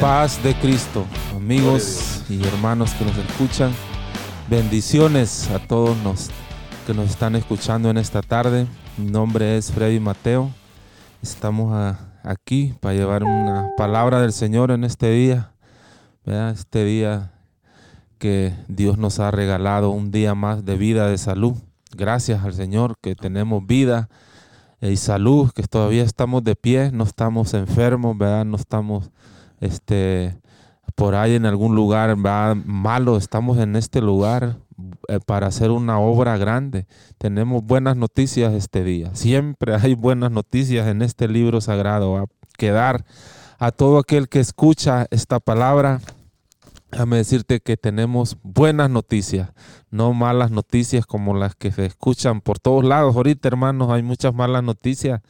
paz de Cristo, amigos y hermanos que nos escuchan. Bendiciones a todos los que nos están escuchando en esta tarde. Mi nombre es Freddy Mateo. Estamos aquí para llevar una palabra del Señor en este día. Este día que Dios nos ha regalado un día más de vida, de salud. Gracias al Señor que tenemos vida y salud, que todavía estamos de pie, no estamos enfermos, ¿verdad? No estamos este, por ahí en algún lugar malo, estamos en este lugar eh, para hacer una obra grande. Tenemos buenas noticias este día. Siempre hay buenas noticias en este libro sagrado. A quedar a todo aquel que escucha esta palabra Déjame decirte que tenemos buenas noticias, no malas noticias como las que se escuchan por todos lados. Ahorita, hermanos, hay muchas malas noticias.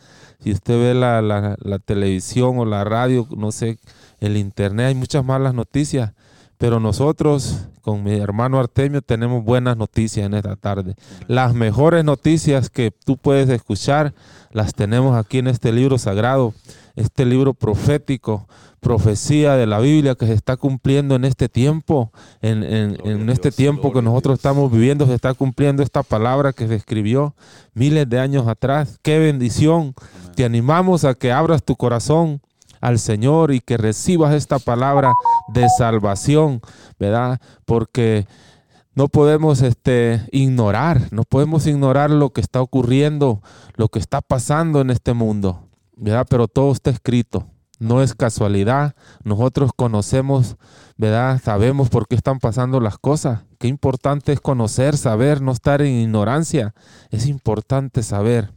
Si usted ve la, la, televisión o la radio, no sé, el internet, hay muchas malas noticias. Pero nosotros, con mi hermano Artemio, tenemos buenas noticias en esta tarde. Las mejores noticias que tú puedes escuchar, las tenemos aquí en este libro sagrado, este libro profético profecía de la Biblia que se está cumpliendo en este tiempo, en, este tiempo que nosotros estamos viviendo, se está cumpliendo esta palabra que se escribió miles de años atrás. Qué bendición. Te animamos a que abras tu corazón al Señor y que recibas esta palabra de salvación, ¿verdad? Porque no podemos este, ignorar, no podemos ignorar lo que está ocurriendo, lo que está pasando en este mundo, ¿verdad? Pero todo está escrito. No es casualidad. Nosotros conocemos, ¿verdad? Sabemos por qué están pasando las cosas. Qué importante es conocer, saber, no estar en ignorancia. Es importante saber.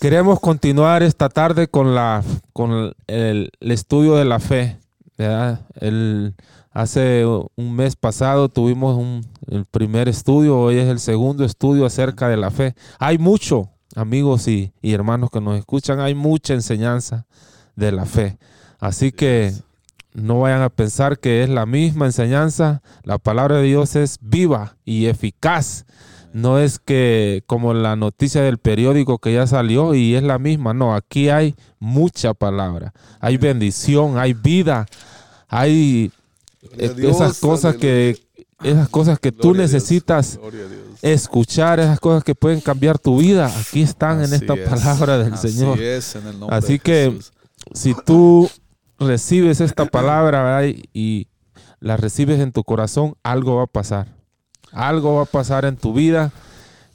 Queremos continuar esta tarde con, la, con el, estudio de la fe. ¿verdad? El, hace un mes pasado tuvimos un, el primer estudio, hoy es el segundo estudio acerca de la fe. Hay mucho, amigos y, y hermanos que nos escuchan, hay mucha enseñanza de la fe. Así que no vayan a pensar que es la misma enseñanza. La palabra de Dios es viva y eficaz. No es que como la noticia del periódico que ya salió y es la misma. No, aquí hay mucha palabra. Hay bendición, hay vida, hay esas cosas que esas cosas que tú necesitas escuchar, esas cosas que pueden cambiar tu vida, aquí están en esta palabra del Señor. Así que si tú recibes esta palabra y la recibes en tu corazón, algo va a pasar. Algo va a pasar en tu vida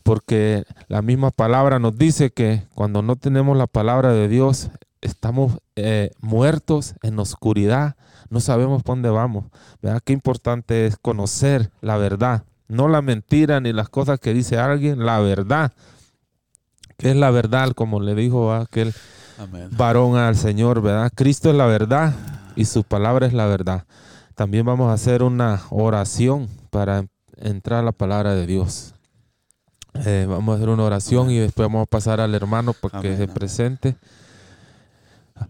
porque la misma palabra nos dice que cuando no tenemos la palabra de Dios, estamos eh, muertos en oscuridad, no sabemos por dónde vamos. ¿Verdad? Qué importante es conocer la verdad, no la mentira ni las cosas que dice alguien, la verdad. ¿Qué es la verdad? Como le dijo aquel varón al Señor, ¿verdad? Cristo es la verdad y su palabra es la verdad. También vamos a hacer una oración para entrar a la palabra de Dios. Eh, vamos a hacer una oración y después vamos a pasar al hermano para que se presente.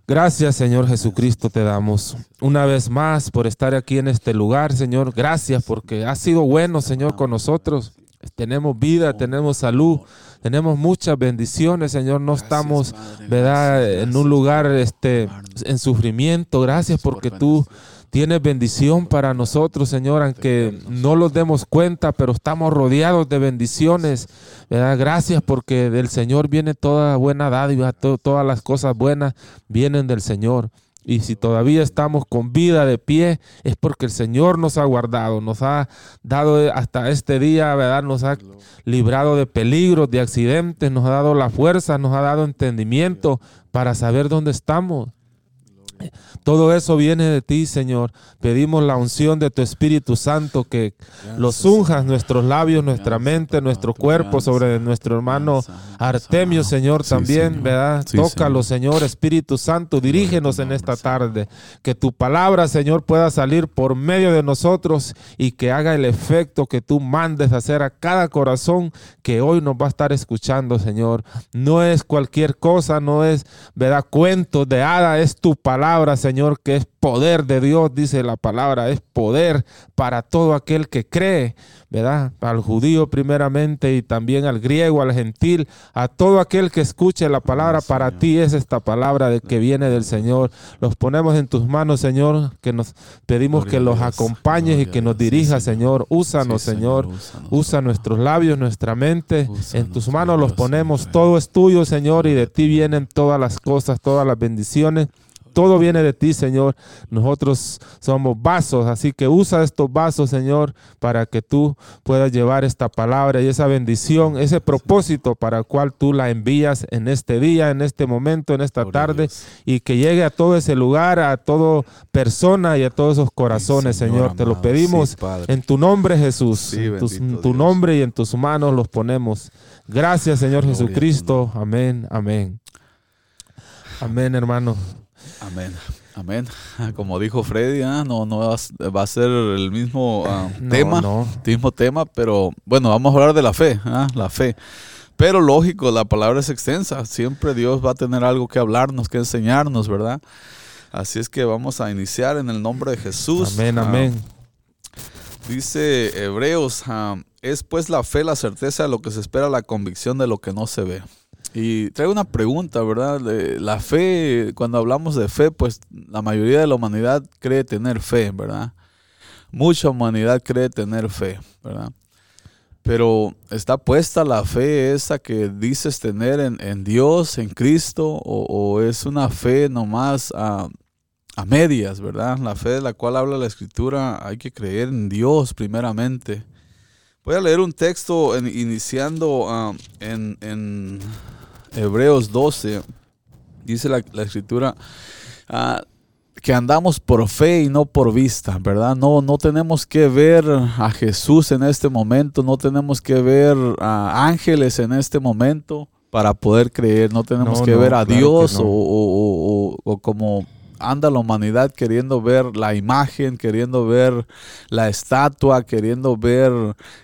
Gracias, Señor Jesucristo, te damos una vez más por estar aquí en este lugar, Señor. Gracias porque has sido bueno, Señor, con nosotros. Tenemos vida, tenemos salud, tenemos muchas bendiciones, Señor. No estamos, ¿verdad?, en un lugar este, en sufrimiento. Gracias porque tú tienes bendición para nosotros, Señor, aunque no los demos cuenta, pero estamos rodeados de bendiciones. Gracias porque del Señor viene toda buena dádiva, todas las cosas buenas vienen del Señor. Y si todavía estamos con vida de pie, es porque el Señor nos ha guardado, nos ha dado hasta este día, ¿verdad? Nos ha librado de peligros, de accidentes, nos ha dado la fuerza, nos ha dado entendimiento para saber dónde estamos. Todo eso viene de ti, Señor. Pedimos la unción de tu Espíritu Santo, que los unjas nuestros labios, nuestra mente, nuestro cuerpo sobre nuestro hermano Artemio, Señor, también, ¿verdad? Tócalo, Señor, Espíritu Santo, dirígenos en esta tarde. Que tu palabra, Señor, pueda salir por medio de nosotros y que haga el efecto que tú mandes hacer a cada corazón que hoy nos va a estar escuchando, Señor. No es cualquier cosa, no es, ¿verdad? Cuentos de hada, es tu palabra palabra, Señor, que es poder de Dios, dice la palabra, es poder para todo aquel que cree, ¿verdad? Al judío primeramente y también al griego, al gentil, a todo aquel que escuche la palabra, para ti es esta palabra de que viene del Señor. Los ponemos en tus manos, Señor, que nos pedimos que los acompañes y que nos dirija, Señor. Úsanos, Señor. Usa nuestros labios, nuestra mente. En tus manos los ponemos. Todo es tuyo, Señor, y de ti vienen todas las cosas, todas las bendiciones. Todo viene de ti, Señor. Nosotros somos vasos, así que usa estos vasos, Señor, para que tú puedas llevar esta palabra y esa bendición, ese propósito para el cual tú la envías en este día, en este momento, en esta tarde, y que llegue a todo ese lugar, a toda persona y a todos esos corazones, Señor. Te lo pedimos en tu nombre, Jesús. en tu, nombre y en tus manos los ponemos. Gracias, Señor Jesucristo. Amén, amén. Amén, hermano. Amén. Amén. Como dijo Freddy, ah, no, no va a ser el mismo ah, tema, mismo tema, pero bueno, vamos a hablar de la fe, ah, la fe. Pero lógico, la palabra es extensa. Siempre Dios va a tener algo que hablarnos, que enseñarnos, ¿verdad? Así es que vamos a iniciar en el nombre de Jesús. Amén, amén. Dice Hebreos, es pues la fe la certeza de lo que se espera, la convicción de lo que no se ve. Y traigo una pregunta, ¿verdad? La fe, cuando hablamos de fe, pues la mayoría de la humanidad cree tener fe, ¿verdad? Mucha humanidad cree tener fe, ¿verdad? Pero está puesta la fe esa que dices tener en, Dios, en Cristo, o, es una fe nomás a, a, medias, ¿verdad? La fe de la cual habla la Escritura, hay que creer en Dios primeramente. Voy a leer un texto iniciando ah, en Hebreos 12, dice la, escritura, ah, que andamos por fe y no por vista, ¿verdad? No, no tenemos que ver a Jesús en este momento, no tenemos que ver a ángeles en este momento para poder creer, no tenemos que ver a Dios o, como anda la humanidad queriendo ver la imagen, queriendo ver la estatua, queriendo ver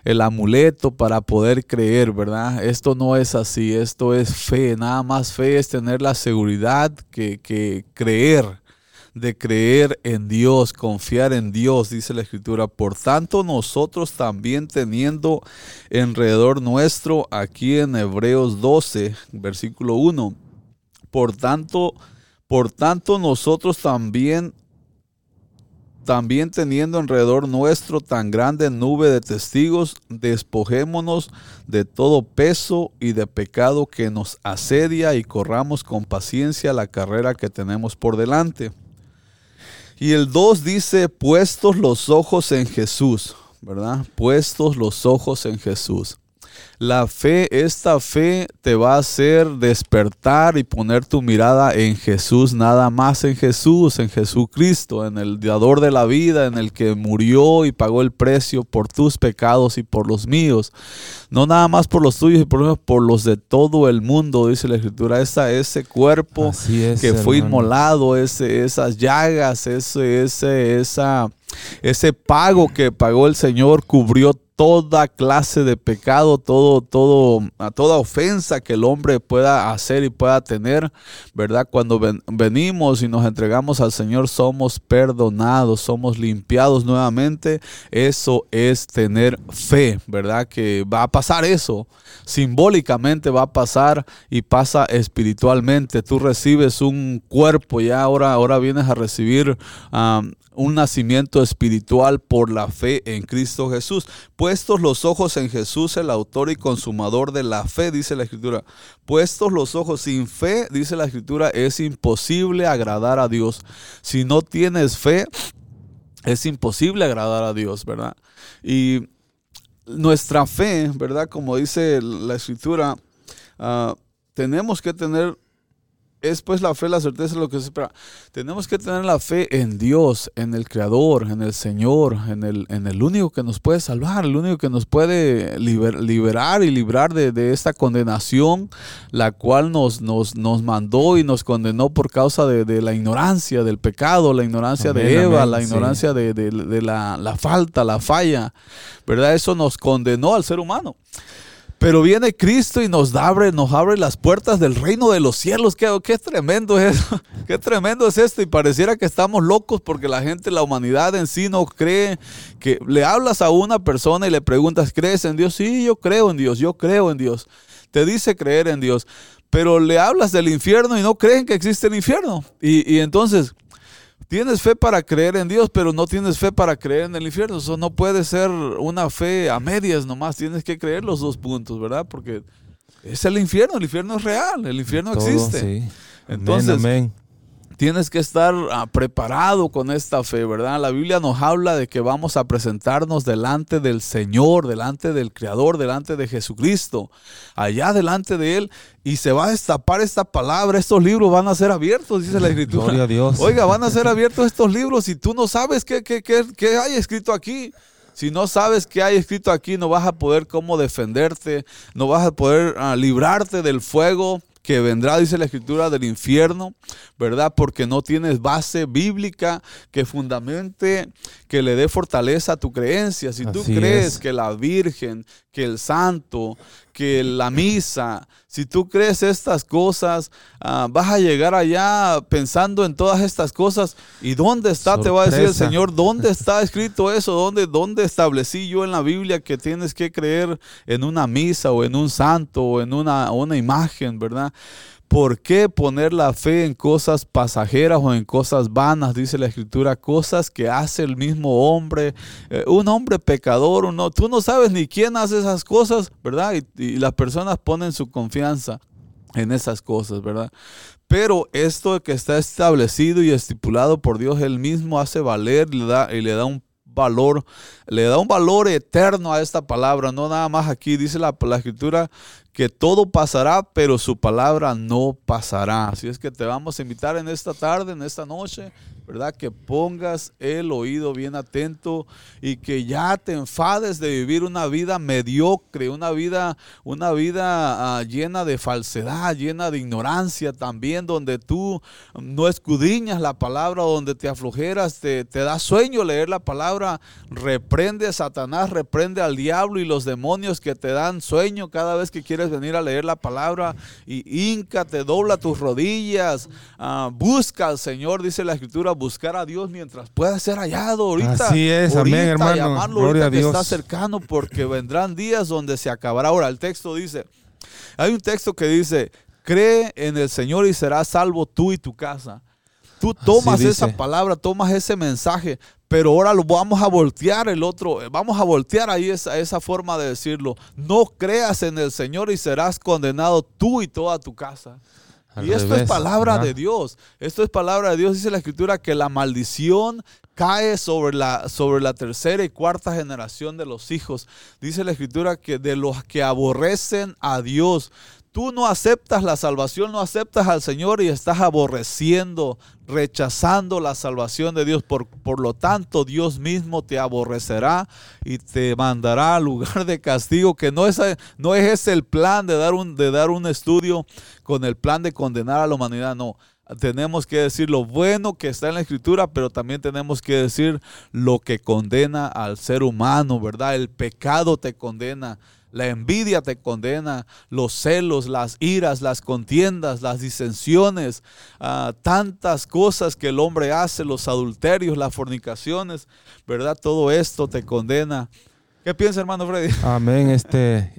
el amuleto para poder creer, ¿verdad? Esto no es así, esto es fe, nada más fe es tener la seguridad que, que creer de creer en Dios, confiar en Dios, dice la Escritura. Por tanto, nosotros también teniendo alrededor nuestro, aquí en Hebreos 12, versículo 1, por tanto, por tanto, nosotros también, también teniendo alrededor nuestro tan grande nube de testigos, despojémonos de todo peso y de pecado que nos asedia y corramos con paciencia la carrera que tenemos por delante. Y el 2 dice, puestos los ojos en Jesús, ¿verdad? Puestos los ojos en Jesús. La fe, esta fe te va a hacer despertar y poner tu mirada en Jesús, nada más en Jesús, en Jesucristo, en el dador de la vida, en el que murió y pagó el precio por tus pecados y por los míos. No nada más por los tuyos y por, por los de todo el mundo, dice la Escritura. Esa, ese cuerpo que fue inmolado, ese, esas llagas, ese, ese, esa, ese pago que pagó el Señor cubrió toda clase de pecado, todo, todo, a toda ofensa que el hombre pueda hacer y pueda tener, ¿verdad? Cuando venimos y nos entregamos al Señor, somos perdonados, somos limpiados nuevamente. Eso es tener fe, ¿verdad? Que va a pasar eso. Simbólicamente va a pasar y pasa espiritualmente. Tú recibes un cuerpo, ya ahora, ahora vienes a recibir un nacimiento espiritual por la fe en Cristo Jesús. Puestos los ojos en Jesús, el autor y consumador de la fe, dice la Escritura. Puestos los ojos sin fe, dice la Escritura, es imposible agradar a Dios. Si no tienes fe, es imposible agradar a Dios, ¿verdad? Y nuestra fe, ¿verdad? Como dice la Escritura, ah, tenemos que tener es pues la fe, la certeza de lo que se espera. Tenemos que tener la fe en Dios, en el Creador, en el Señor, en el, en el único que nos puede salvar, el único que nos puede liberar y librar de, esta condenación, la cual nos, nos, nos, mandó y nos condenó por causa de, la ignorancia, del pecado, la ignorancia de Eva, la ignorancia de, la, la falta, la falla, ¿verdad? Eso nos condenó al ser humano. Pero viene Cristo y nos abre, nos abre las puertas del reino de los cielos. Qué, tremendo es eso. Qué tremendo es esto. Y pareciera que estamos locos porque la gente, la humanidad en sí no cree que le hablas a una persona y le preguntas, ¿crees en Dios? Sí, yo creo en Dios, yo creo en Dios. Te dice creer en Dios. Pero le hablas del infierno y no creen que existe el infierno. Y, y entonces Tienes fe para creer en Dios, pero no tienes fe para creer en el infierno. Eso no puede ser una fe a medias nomás. Tienes que creer los dos puntos, ¿verdad? Porque es el infierno. El infierno es real. El infierno existe. Entonces, amén tienes que estar ah, preparado con esta fe, ¿verdad? La Biblia nos habla de que vamos a presentarnos delante del Señor, delante del Creador, delante de Jesucristo, allá delante de Él, y se va a destapar esta palabra, estos libros van a ser abiertos, dice la Escritura. Gloria a Dios. Oiga, van a ser abiertos estos libros y tú no sabes qué, qué, qué, hay escrito aquí. Si no sabes qué hay escrito aquí, no vas a poder cómo defenderte, no vas a poder ah, librarte del fuego que vendrá, dice la escritura, del infierno, ¿verdad? Porque no tienes base bíblica que fundamente, que le dé fortaleza a tu creencia. Si tú crees que la Virgen, que el Santo, que la misa, si tú crees estas cosas, ah, vas a llegar allá pensando en todas estas cosas. ¿Y dónde está? Te va a decir el Señor, ¿dónde está escrito eso? ¿Dónde, ¿Dónde establecí yo en la Biblia que tienes que creer en una misa o en un santo o en una, una imagen, verdad? ¿Por qué poner la fe en cosas pasajeras o en cosas vanas? Dice la escritura, cosas que hace el mismo hombre, eh, un hombre pecador, uno, tú no sabes ni quién hace esas cosas, ¿verdad? Y, y, las personas ponen su confianza en esas cosas, ¿verdad? Pero esto que está establecido y estipulado por Dios, Él mismo hace valer le da, y le da un valor, le da un valor eterno a esta palabra, no nada más aquí, dice la, la escritura que todo pasará, pero su palabra no pasará. Así es que te vamos a invitar en esta tarde, en esta noche, ¿verdad? Que pongas el oído bien atento y que ya te enfades de vivir una vida mediocre, una vida, una vida ah, llena de falsedad, llena de ignorancia también, donde tú no escudriñas la palabra, donde te aflojeras, te, da sueño leer la palabra, reprende a Satanás, reprende al diablo y los demonios que te dan sueño cada vez que quieres venir a leer la palabra. Y hinca, te dobla tus rodillas, ah, busca al Señor, dice la escritura, buscar a Dios mientras pueda ser hallado. Ahorita, Así es, amén, hermano. Gloria a Dios. está cercano porque vendrán días donde se acabará. Ahora, el texto dice, hay un texto que dice, cree en el Señor y serás salvo tú y tu casa. Tú tomas esa palabra, tomas ese mensaje, pero ahora lo vamos a voltear el otro, vamos a voltear ahí esa, esa forma de decirlo. No creas en el Señor y serás condenado tú y toda tu casa y esto es palabra de Dios. Esto es palabra de Dios. Dice la escritura que la maldición cae sobre la, sobre la tercera y cuarta generación de los hijos. Dice la escritura que de los que aborrecen a Dios tú no aceptas la salvación, no aceptas al Señor y estás aborreciendo, rechazando la salvación de Dios. Por, por, lo tanto, Dios mismo te aborrecerá y te mandará al lugar de castigo, que no es, no es ese el plan de dar, un, de dar un estudio con el plan de condenar a la humanidad, no. Tenemos que decir lo bueno que está en la escritura, pero también tenemos que decir lo que condena al ser humano, ¿verdad? El pecado te condena la envidia te condena, los celos, las iras, las contiendas, las disensiones, ah, tantas cosas que el hombre hace, los adulterios, las fornicaciones, ¿verdad? Todo esto te condena. ¿Qué piensa, hermano Freddy? Amén. Este,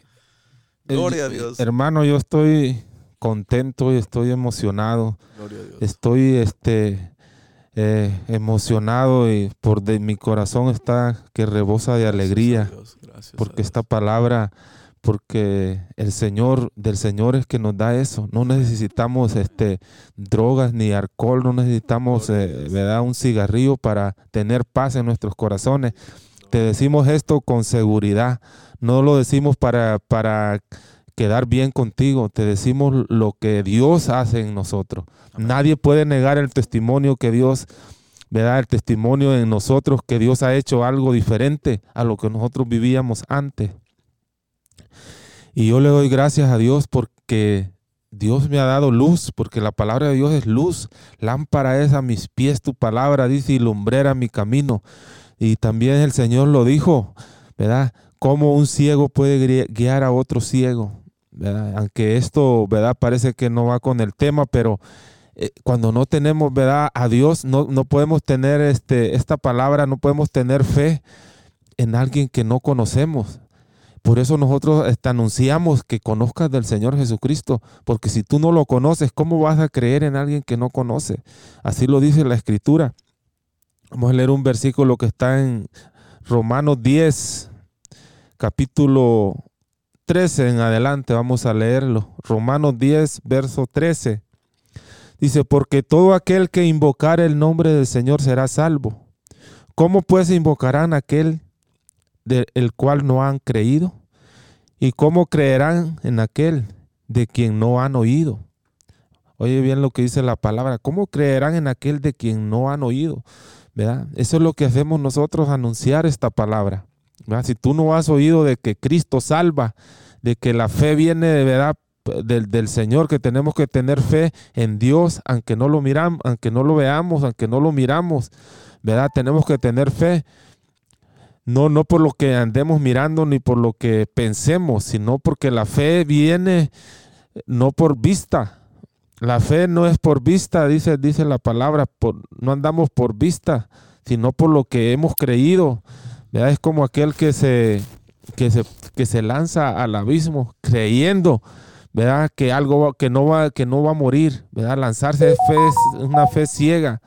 Gloria a Dios. Hermano, yo estoy contento y estoy emocionado. Gloria a Dios. Estoy este, eh, emocionado y por de, mi corazón está que rebosa de alegría porque esta palabra, porque el Señor, del Señor es que nos da eso. No necesitamos este, drogas ni alcohol, no necesitamos eh, un cigarrillo para tener paz en nuestros corazones. Te decimos esto con seguridad, no lo decimos para, para quedar bien contigo, te decimos lo que Dios hace en nosotros. Nadie puede negar el testimonio que Dios da El testimonio en nosotros que Dios ha hecho algo diferente a lo que nosotros vivíamos antes. Y yo le doy gracias a Dios porque Dios me ha dado luz, porque la palabra de Dios es luz. Lámpara es a mis pies tu palabra, dice, y lumbrera mi camino. Y también el Señor lo dijo, ¿verdad? cómo un ciego puede guiar a otro ciego. Aunque esto, ¿verdad? Parece que no va con el tema, pero eh, cuando no tenemos, ¿verdad? A Dios, no, no podemos tener este, esta palabra, no podemos tener fe en alguien que no conocemos. Por eso nosotros este, anunciamos que conozcas del Señor Jesucristo, porque si tú no lo conoces, ¿cómo vas a creer en alguien que no conoce? Así lo dice la Escritura. Vamos a leer un versículo que está en Romanos 10, capítulo 13 en adelante, vamos a leerlo. Romanos 10, verso 13. Dice, porque todo aquel que invocar el nombre del Señor será salvo. ¿Cómo pues invocarán aquel del cual no han creído? ¿Y cómo creerán en aquel de quien no han oído? Oye bien lo que dice la palabra. ¿Cómo creerán en aquel de quien no han oído? ¿Verdad? Eso es lo que hacemos nosotros, anunciar esta palabra. Si tú no has oído de que Cristo salva, de que la fe viene de verdad del, del, Señor, que tenemos que tener fe en Dios, aunque no lo miramos, aunque no lo veamos, aunque no lo miramos, ¿verdad? Tenemos que tener fe. No, no por lo que andemos mirando ni por lo que pensemos, sino porque la fe viene no por vista. La fe no es por vista, dice, dice la palabra, no andamos por vista, sino por lo que hemos creído. Es como aquel que se, que se, que se lanza al abismo creyendo ¿verdad? Que algo que no va, que no va a morir, ¿verdad? Lanzarse de fe una fe ciega,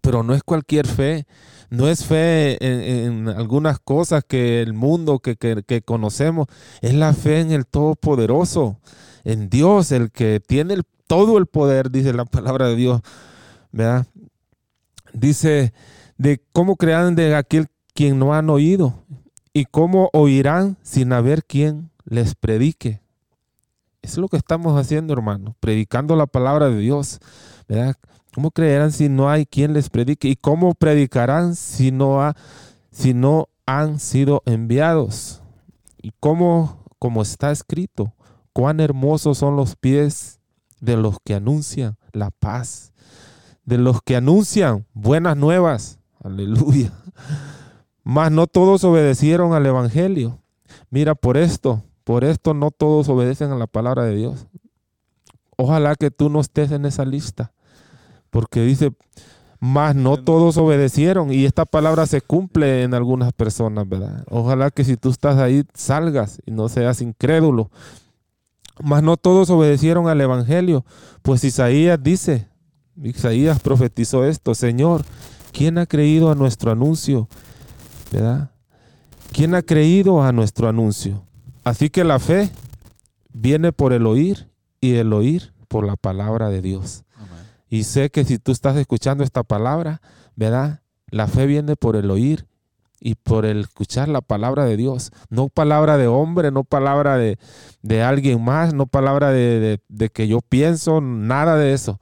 pero no es cualquier fe, no es fe en, algunas cosas que el mundo que, que, conocemos, es la fe en el Todopoderoso, en Dios, el que tiene todo el poder, dice la palabra de Dios, ¿verdad? Dice de cómo crean de aquel quien no han oído y cómo oirán sin haber quien les predique. Es lo que estamos haciendo, hermano, predicando la palabra de Dios. ¿Cómo creerán si no hay quien les predique? ¿Y cómo predicarán si no, ha, si no han sido enviados? ¿Y cómo, como está escrito, cuán hermosos son los pies de los que anuncian la paz, de los que anuncian buenas nuevas? Aleluya. Mas no todos obedecieron al Evangelio. Mira, por esto, por esto no todos obedecen a la palabra de Dios. Ojalá que tú no estés en esa lista, porque dice, más no todos obedecieron y esta palabra se cumple en algunas personas, ¿verdad? Ojalá que si tú estás ahí salgas y no seas incrédulo. Mas no todos obedecieron al Evangelio, pues Isaías dice, Isaías profetizó esto, Señor, ¿quién ha creído a nuestro anuncio? ¿Verdad? ¿Quién ha creído a nuestro anuncio? Así que la fe viene por el oír y el oír por la palabra de Dios. Y sé que si tú estás escuchando esta palabra, ¿verdad? La fe viene por el oír y por el escuchar la palabra de Dios. No palabra de hombre, no palabra de, alguien más, no palabra de, de, que yo pienso, nada de eso.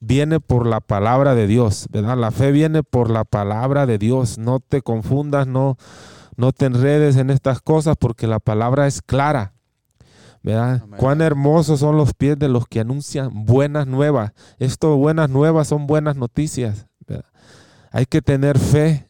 Viene por la palabra de Dios, ¿verdad? La fe viene por la palabra de Dios. No te confundas, no, no te enredes en estas cosas porque la palabra es clara. ¿verdad? Cuán hermosos son los pies de los que anuncian buenas nuevas. Esto, buenas nuevas, son buenas noticias. Hay que tener fe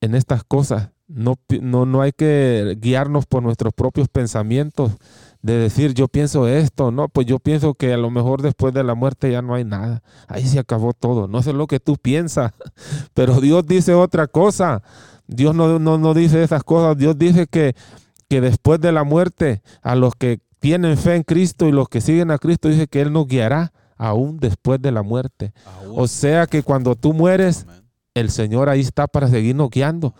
en estas cosas. No, no, no hay que guiarnos por nuestros propios pensamientos de decir yo pienso esto, no, pues yo pienso que a lo mejor después de la muerte ya no hay nada, ahí se acabó todo, no sé lo que tú piensas, pero Dios dice otra cosa, Dios no, no, dice esas cosas. Dios dice que, que después de la muerte, a los que tienen fe en Cristo y los que siguen a Cristo, dice que Él nos guiará aún después de la muerte. O sea que cuando tú mueres, el Señor ahí está para seguirnos guiando.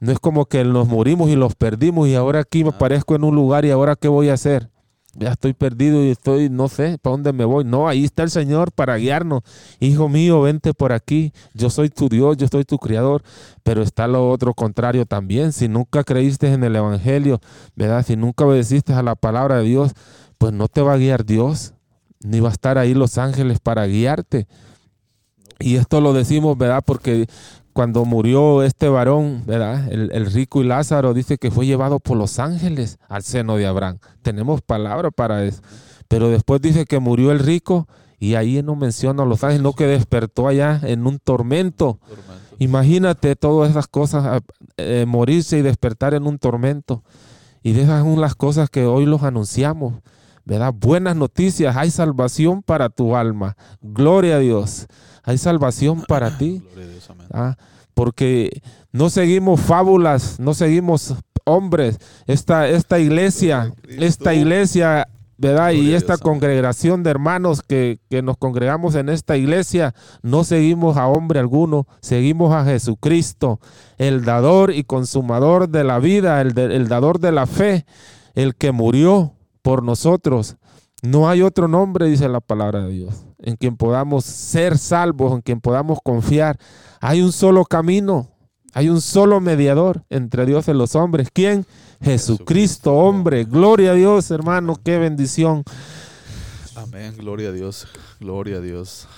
No es como que nos morimos y los perdimos y ahora aquí me aparezco en un lugar y ahora qué voy a hacer ya estoy perdido y estoy, no sé, para dónde me voy. No, ahí está el Señor para guiarnos. Hijo mío, vente por aquí. Yo soy tu Dios, yo soy tu Criador. Pero está lo otro contrario también. Si nunca creíste en el Evangelio, ¿verdad? Si nunca obedeciste a la palabra de Dios, pues no te va a guiar Dios. Ni va a estar ahí los ángeles para guiarte. Y esto lo decimos, ¿verdad? Porque cuando murió este varón, ¿verdad? El, rico y Lázaro dice que fue llevado por los ángeles al seno de Abraham. Tenemos palabra para eso. Pero después dice que murió el rico y ahí no menciona a los ángeles, no que despertó allá en un tormento. Imagínate todas esas cosas, eh, morirse y despertar en un tormento. Y de esas son las cosas que hoy los anunciamos. ¿Verdad? Buenas noticias, hay salvación para tu alma. Gloria a Dios. Hay salvación para ti. ¿Ah? Porque no seguimos fábulas, no seguimos hombres. Esta, esta iglesia, esta iglesia ¿verdad? y esta congregación de hermanos que, nos congregamos en esta iglesia, no seguimos a hombre alguno, seguimos a Jesucristo, el dador y consumador de la vida, el, el dador de la fe, el que murió por nosotros. No hay otro nombre, dice la palabra de Dios, en quien podamos ser salvos, en quien podamos confiar. Hay un solo camino, hay un solo mediador entre Dios y los hombres. ¿Quién? Jesucristo, hombre. Gloria a Dios, hermano. Qué bendición. Amén. Gloria a Dios. Gloria a Dios.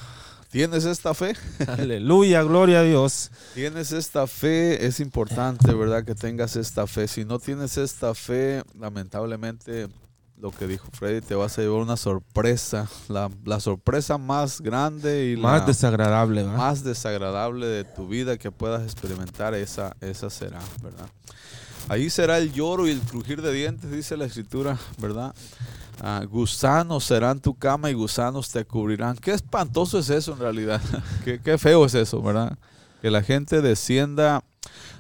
¿Tienes esta fe? Aleluya, gloria a Dios. Tienes esta fe, es importante, ¿verdad? Que tengas esta fe. Si no tienes esta fe, lamentablemente, lo que dijo Freddy, te vas a llevar una sorpresa. La, sorpresa más grande y más desagradable, Más desagradable de tu vida que puedas experimentar, esa, esa será, ¿verdad? Ahí será el lloro y el crujir de dientes, dice la escritura, ¿verdad? Ah, gusanos serán tu cama y gusanos te cubrirán. Qué espantoso es eso en realidad. qué, qué, feo es eso, ¿verdad? Que la gente descienda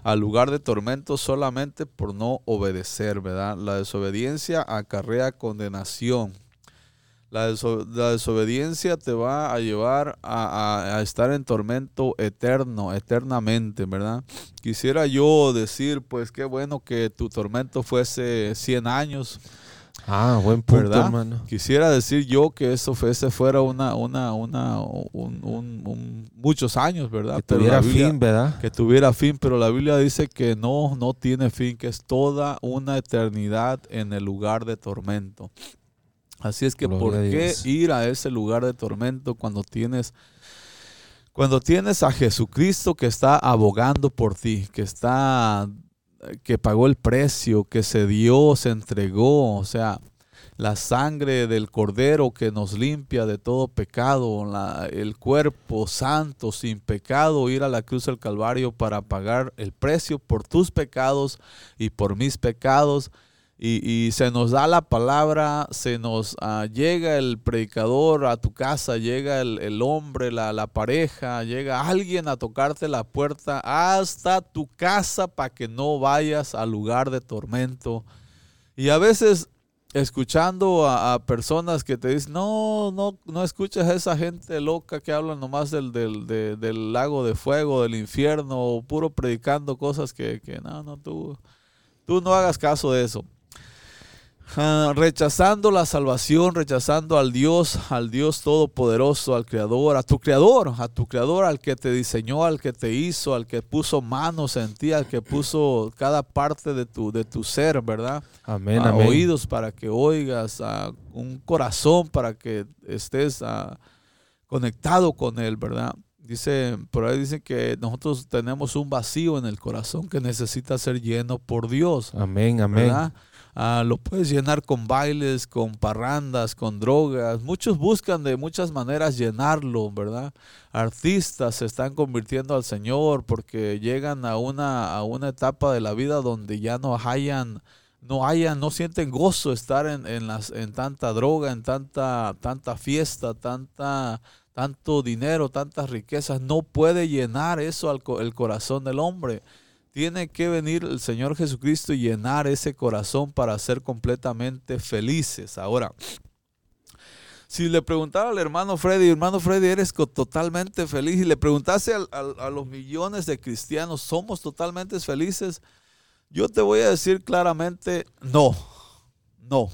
al lugar de tormento solamente por no obedecer, ¿verdad? La desobediencia acarrea condenación. La, desobediencia te va a llevar a, estar en tormento eterno, eternamente, ¿verdad? Quisiera yo decir, pues qué bueno que tu tormento fuese 100 años. Ah, buen punto, hermano. Quisiera decir yo que eso fuese fuera una, una, una, un, muchos años, ¿verdad? Que tuviera fin, ¿verdad? Que tuviera fin, pero la Biblia dice que no, no tiene fin, que es toda una eternidad en el lugar de tormento. Así es que, ¿por qué ir a ese lugar de tormento cuando tienes, cuando tienes a Jesucristo que está abogando por ti, que está, que pagó el precio, que se dio, se entregó, o sea, la sangre del cordero que nos limpia de todo pecado, el cuerpo santo, sin pecado, ir a la cruz del Calvario para pagar el precio por tus pecados y por mis pecados y, se nos da la palabra, se nos ah, llega el predicador a tu casa, llega el, hombre, la, pareja, llega alguien a tocarte la puerta hasta tu casa para que no vayas al lugar de tormento. Y a veces escuchando a, personas que te dicen, no, no, no escuches a esa gente loca que habla nomás del, del, del lago de fuego, del infierno, puro predicando cosas que, que no, no, tú, tú no hagas caso de eso. Ah, rechazando la salvación, rechazando al Dios, al Dios todopoderoso, al Creador, a tu Creador, a tu Creador, al que te diseñó, al que te hizo, al que puso manos en ti, al que puso cada parte de tu, de tu ser, ¿verdad? Amén, ah, Oídos para que oigas, a un corazón para que estés ah, conectado con Él, ¿verdad? Dice, por ahí dicen que nosotros tenemos un vacío en el corazón que necesita ser lleno por Dios. Amén, amén. ¿verdad? Ah, lo puedes llenar con bailes, con parrandas, con drogas. Muchos buscan de muchas maneras llenarlo, ¿verdad? Artistas se están convirtiendo al Señor porque llegan a una, a una etapa de la vida donde ya no hayan, no hayan, no sienten gozo estar en, en, las, en tanta droga, en tanta, tanta fiesta, tanta, tanto dinero, tantas riquezas. No puede llenar eso al, el corazón del hombre. Tiene que venir el Señor Jesucristo y llenar ese corazón para ser completamente felices. Ahora, si le preguntara al hermano Freddy, hermano Freddy, ¿eres totalmente feliz? Y le preguntase a, los millones de cristianos, ¿somos totalmente felices? Yo te voy a decir claramente, no, no.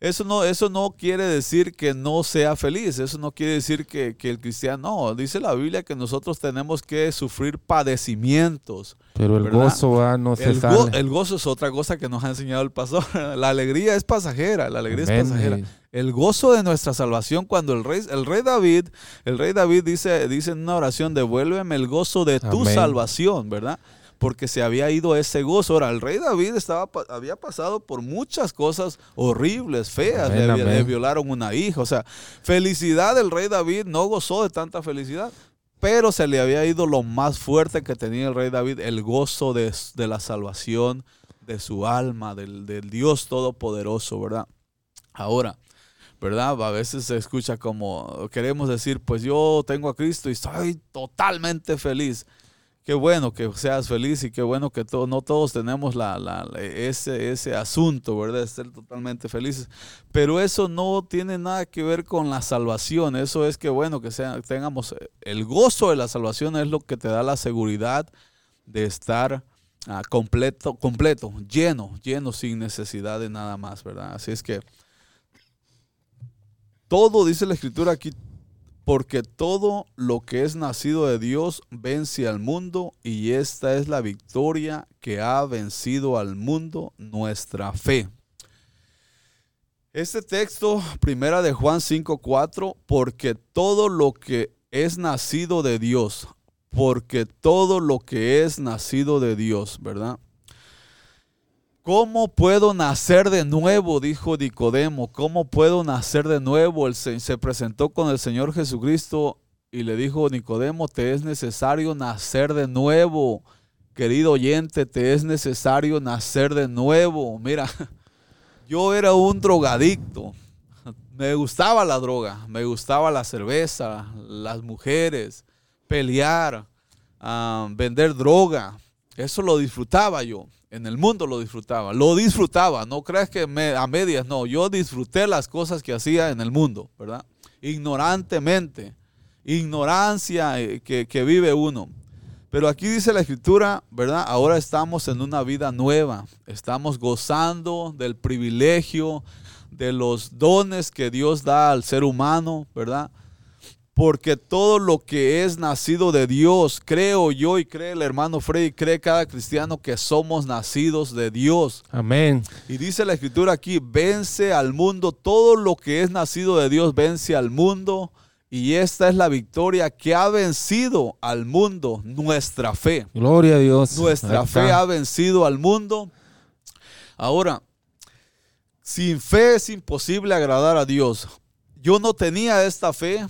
Eso no, eso no quiere decir que no sea feliz, eso no quiere decir que, que, el cristiano, no, dice la Biblia que nosotros tenemos que sufrir padecimientos. Pero el gozo va, no se el, el gozo es otra cosa que nos ha enseñado el pastor. La alegría es pasajera, la alegría es pasajera. El gozo de nuestra salvación cuando el rey, el rey David, el rey David dice, dice en una oración, devuélveme el gozo de tu salvación, ¿verdad? porque se había ido ese gozo. Ahora, el rey David estaba, había pasado por muchas cosas horribles, feas. le, violaron una hija. O sea, felicidad del rey David no gozó de tanta felicidad. Pero se le había ido lo más fuerte que tenía el rey David, el gozo de, la salvación de su alma, del, del Dios Todopoderoso, ¿verdad? Ahora, ¿verdad? A veces se escucha como queremos decir, pues yo tengo a Cristo y estoy totalmente feliz. Qué bueno que seas feliz y qué bueno que no todos tenemos la, ese, ese asunto, ¿verdad? De ser totalmente felices. Pero eso no tiene nada que ver con la salvación. Eso es que bueno que tengamos el gozo de la salvación es lo que te da la seguridad de estar ah, completo, completo, lleno, lleno sin necesidad de nada más, ¿verdad? Así es que todo, dice la escritura aquí, porque todo lo que es nacido de Dios vence al mundo y esta es la victoria que ha vencido al mundo, nuestra fe. Este texto, primera de Juan 5:4, porque todo lo que es nacido de Dios, porque todo lo que es nacido de Dios, ¿verdad? ¿Cómo puedo nacer de nuevo? Dijo Nicodemo. ¿Cómo puedo nacer de nuevo? Se, presentó con el Señor Jesucristo y le dijo, Nicodemo, te es necesario nacer de nuevo. Querido oyente, te es necesario nacer de nuevo. Mira, yo era un drogadicto. Me gustaba la droga, me gustaba la cerveza, las mujeres, pelear, ah, vender droga. Eso lo disfrutaba yo. En el mundo lo disfrutaba. Lo disfrutaba. No creas que a medias. No, yo disfruté las cosas que hacía en el mundo, ¿verdad? Ignorantemente. Ignorancia eh, que, que vive uno. Pero aquí dice la escritura, ¿verdad? Ahora estamos en una vida nueva. Estamos gozando del privilegio, de los dones que Dios da al ser humano, ¿verdad? Porque todo lo que es nacido de Dios, creo yo y cree el hermano Freddy, cree cada cristiano que somos nacidos de Dios. Amén. Y dice la escritura aquí, vence al mundo, todo lo que es nacido de Dios vence al mundo. Y esta es la victoria que ha vencido al mundo, nuestra fe. Gloria a Dios. Nuestra fe ha vencido al mundo. Ahora, sin fe es imposible agradar a Dios. Yo no tenía esta fe,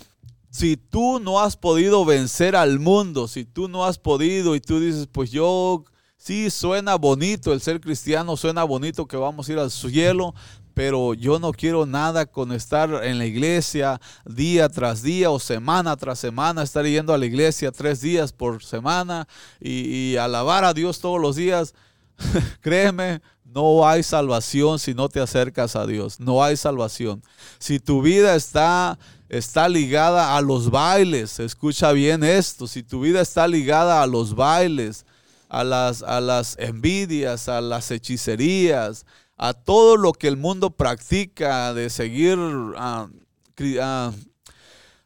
si tú no has podido vencer al mundo, si tú no has podido y tú dices, pues yo, sí, suena bonito el ser cristiano, suena bonito que vamos a ir al cielo, pero yo no quiero nada con estar en la iglesia día tras día o semana tras semana, estar yendo a la iglesia tres días por semana y, alabar a Dios todos los días. Créeme, no hay salvación si no te acercas a Dios. No hay salvación. Si tu vida está está ligada a los bailes. Escucha bien esto. Si tu vida está ligada a los bailes, a las, a las envidias, a las hechicerías, a todo lo que el mundo practica de seguir a,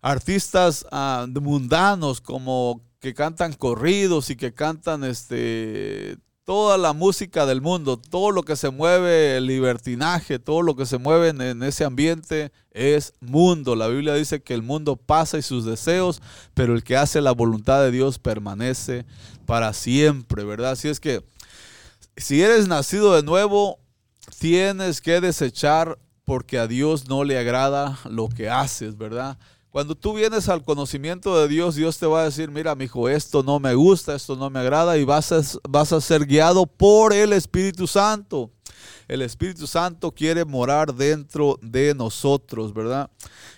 artistas mundanos como que cantan corridos y que cantan este toda la música del mundo, todo lo que se mueve, el libertinaje, todo lo que se mueve en, ese ambiente es mundo. La Biblia dice que el mundo pasa y sus deseos, pero el que hace la voluntad de Dios permanece para siempre, ¿verdad? Así es que si eres nacido de nuevo, tienes que desechar porque a Dios no le agrada lo que haces, ¿verdad? Cuando tú vienes al conocimiento de Dios, Dios te va a decir, mira, mi hijo, esto no me gusta, esto no me agrada, y vas a, vas a ser guiado por el Espíritu Santo. El Espíritu Santo quiere morar dentro de nosotros, ¿verdad?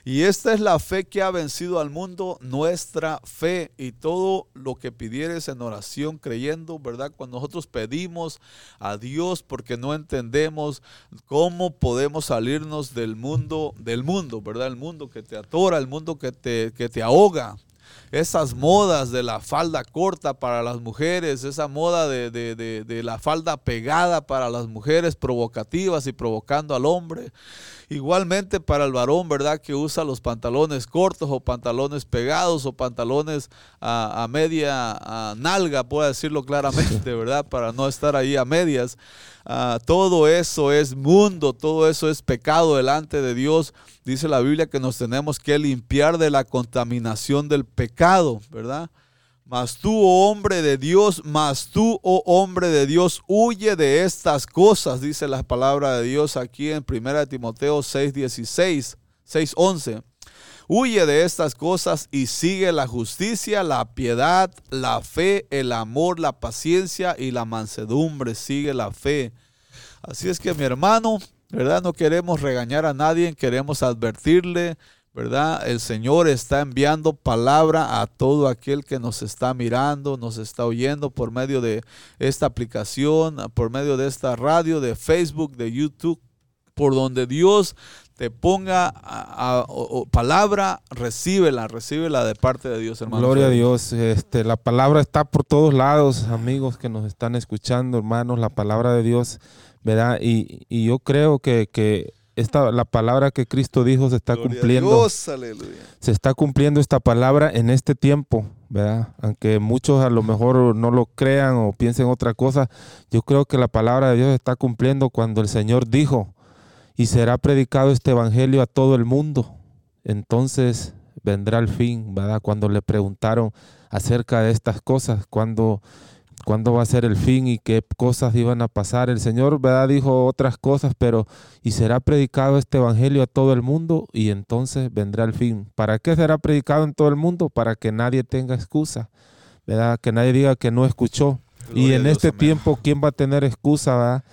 Y esta es la fe que ha vencido al mundo, nuestra fe y todo lo que pidieres en oración creyendo, ¿verdad? Cuando nosotros pedimos a Dios porque no entendemos cómo podemos salirnos del mundo, del mundo, ¿verdad? El mundo que te atora, el mundo que te, que te ahoga, esas modas de la falda corta para las mujeres, esa moda de, la falda pegada para las mujeres provocativas y provocando al hombre. Igualmente para el varón, ¿verdad? Que usa los pantalones cortos o pantalones pegados o pantalones a, media nalga, puedo decirlo claramente, ¿verdad? Para no estar ahí a medias. Ah, todo eso es mundo, todo eso es pecado delante de Dios. Dice la Biblia que nos tenemos que limpiar de la contaminación del pecado, ¿verdad? Mas tú, oh hombre de Dios, mas tú, oh hombre de Dios, huye de estas cosas, dice la palabra de Dios aquí en 1 Timoteo 6, 16, 6, 11. Huye de estas cosas y sigue la justicia, la piedad, la fe, el amor, la paciencia y la mansedumbre. Sigue la fe. Así es que mi hermano, ¿verdad? No queremos regañar a nadie, queremos advertirle, ¿verdad? El Señor está enviando palabra a todo aquel que nos está mirando, nos está oyendo por medio de esta aplicación, por medio de esta radio, de Facebook, de YouTube, por donde Dios te ponga a, palabra, recíbela, recíbela de parte de Dios, hermano. Gloria a Dios. Este, la palabra está por todos lados, amigos que nos están escuchando, hermanos. La palabra de Dios, ¿verdad? Y, y yo creo que, que esta, la palabra que Cristo dijo se está cumpliendo. Se está cumpliendo esta palabra en este tiempo, ¿verdad? Aunque muchos a lo mejor no lo crean o piensen otra cosa, yo creo que la palabra de Dios está cumpliendo cuando el Señor dijo, y será predicado este evangelio a todo el mundo. Entonces vendrá el fin, ¿verdad? Cuando le preguntaron acerca de estas cosas, cuándo, cuándo va a ser el fin y qué cosas iban a pasar. El Señor, ¿verdad? Dijo otras cosas, pero y será predicado este evangelio a todo el mundo y entonces vendrá el fin. ¿Para qué será predicado en todo el mundo? Para que nadie tenga excusa, ¿verdad? Que nadie diga que no escuchó. y en este tiempo, ¿quién va a tener excusa, ¿verdad?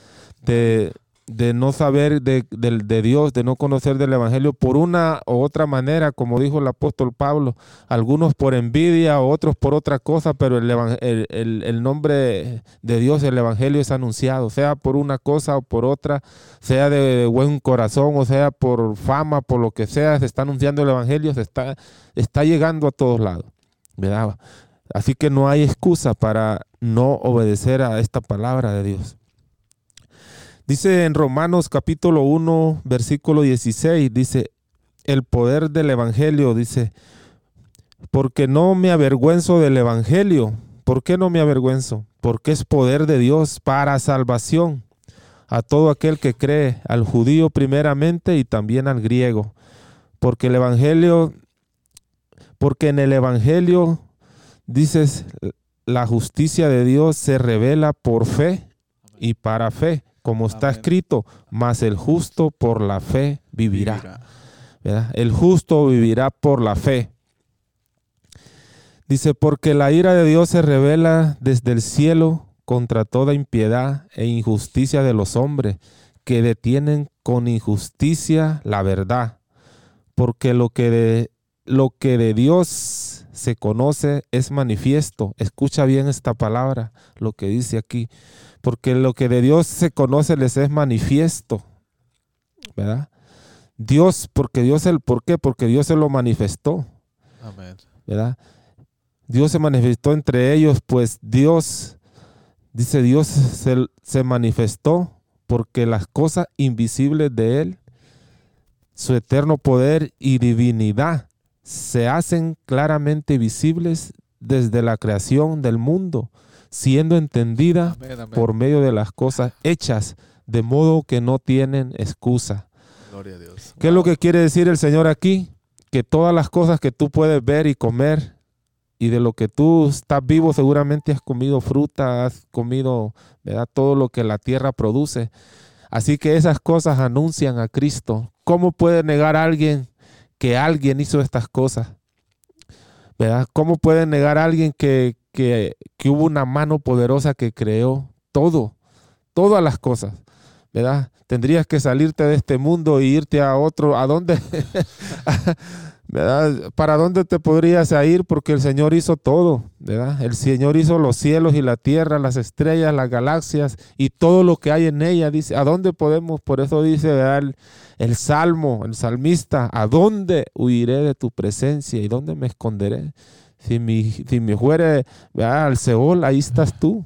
De, de no saber de, Dios, de no conocer del Evangelio por una u otra manera, como dijo el apóstol Pablo, algunos por envidia, otros por otra cosa, pero el, el, el, nombre de Dios, el Evangelio es anunciado, sea por una cosa o por otra, sea de buen corazón o sea por fama, por lo que sea, se está anunciando el Evangelio, se está, está llegando a todos lados. ¿verdad? Así que no hay excusa para no obedecer a esta palabra de Dios. Dice en Romanos capítulo 1, versículo 16, dice, el poder del Evangelio, dice, porque no me avergüenzo del Evangelio. ¿Por qué no me avergüenzo? Porque es poder de Dios para salvación a todo aquel que cree, al judío primeramente y también al griego. Porque el Evangelio, porque en el Evangelio, dices, la justicia de Dios se revela por fe y para fe como está escrito, mas el justo por la fe vivirá. El justo vivirá por la fe. Dice, porque la ira de Dios se revela desde el cielo contra toda impiedad e injusticia de los hombres, que detienen con injusticia la verdad. Porque lo que de, lo que de Dios se conoce es manifiesto. Escucha bien esta palabra, lo que dice aquí porque lo que de Dios se conoce les es manifiesto, ¿verdad? Dios, porque Dios el por qué, porque Dios se lo manifestó, Amén. ¿verdad? Dios se manifestó entre ellos, pues Dios, dice Dios se, se manifestó porque las cosas invisibles de Él, su eterno poder y divinidad, se hacen claramente visibles desde la creación del mundo siendo entendida por medio de las cosas hechas, de modo que no tienen excusa. Gloria a Dios. ¿Qué es lo que quiere decir el Señor aquí? Que todas las cosas que tú puedes ver y comer y de lo que tú estás vivo seguramente has comido fruta, has comido ¿verdad? todo lo que la tierra produce. Así que esas cosas anuncian a Cristo. ¿Cómo puede negar a alguien que alguien hizo estas cosas? ¿Verdad? ¿Cómo puede negar a alguien que, que, hubo una mano poderosa que creó todo, todas las cosas, ¿verdad? Tendrías que salirte de este mundo e irte a otro, ¿a dónde? ¿verdad? ¿Para dónde te podrías ir? Porque el Señor hizo todo, ¿verdad? El Señor hizo los cielos y la tierra, las estrellas, las galaxias y todo lo que hay en ella. Dice, ¿a dónde podemos? Por eso dice. El, el salmo, el salmista, ¿a dónde huiré de tu presencia y dónde me esconderé? Si me, si me fuere al Seol, ahí estás tú.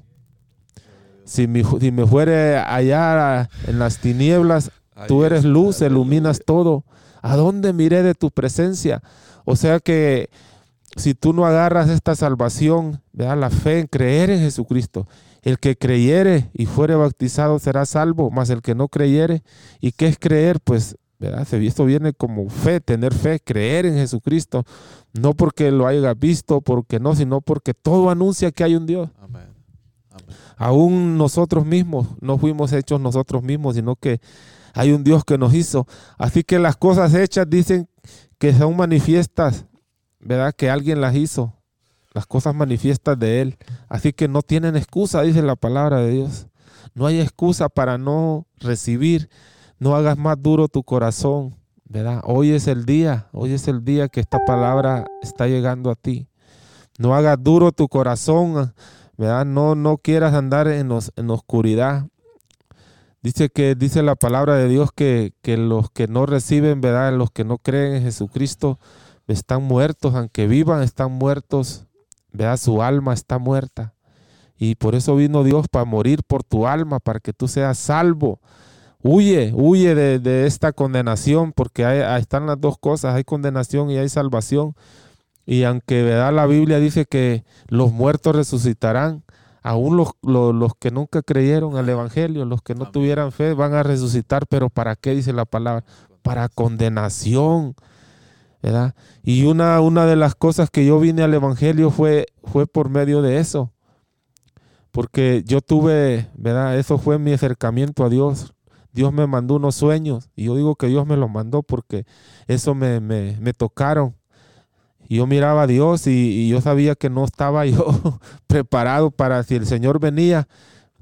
Si me, si me fuere allá en las tinieblas, tú eres luz, iluminas todo. ¿A dónde miré de tu presencia? O sea que si tú no agarras esta salvación, la fe en creer en Jesucristo, el que creyere y fuere bautizado será salvo, mas el que no creyere, ¿y qué es creer? Pues ¿verdad? Esto viene como fe, tener fe, creer en Jesucristo, no porque lo haya visto, porque no, sino porque todo anuncia que hay un Dios. Aún nosotros mismos no fuimos hechos nosotros mismos, sino que hay un Dios que nos hizo. Así que las cosas hechas dicen que son manifiestas, ¿verdad? Que alguien las hizo, las cosas manifiestas de Él. Así que no tienen excusa, dice la palabra de Dios. No hay excusa para no recibir. No hagas más duro tu corazón, ¿verdad? Hoy es el día, hoy es el día que esta palabra está llegando a ti. No hagas duro tu corazón, ¿verdad? No, no quieras andar en, en oscuridad. Dice que dice la palabra de Dios que, que, los que no reciben, ¿verdad? Los que no creen en Jesucristo están muertos, aunque vivan, están muertos, ¿verdad? Su alma está muerta. Y por eso vino Dios para morir por tu alma, para que tú seas salvo. Huye, huye de, esta condenación, porque ahí están las dos cosas, hay condenación y hay salvación. Y aunque ¿verdad? la Biblia dice que los muertos resucitarán, aún los, los, que nunca creyeron al Evangelio, los que no tuvieran fe, van a resucitar, pero ¿para qué dice la palabra? Para condenación. ¿verdad? Y una, una de las cosas que yo vine al Evangelio fue, fue por medio de eso. Porque yo tuve, ¿verdad? Eso fue mi acercamiento a Dios. Dios me mandó unos sueños. Y yo digo que Dios me los mandó porque eso me, me, tocaron yo miraba a Dios y, yo sabía que no estaba yo preparado para si el Señor venía.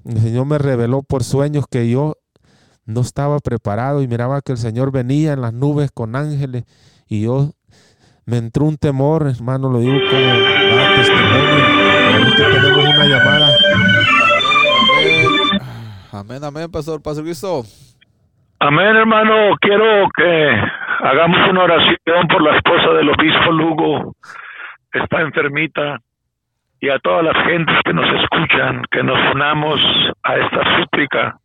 El Señor me reveló por sueños que yo no estaba preparado y miraba que el Señor venía en las nubes con ángeles y yo me entró un temor, hermano, lo digo como testimonio. tenemos una llamada. Amén, amén, Pastor, Pastor Cristo. Amén, hermano. Quiero que hagamos una oración por la esposa del obispo Lugo. Está enfermita. Y a todas las gentes que nos escuchan, que nos unamos a esta súplica.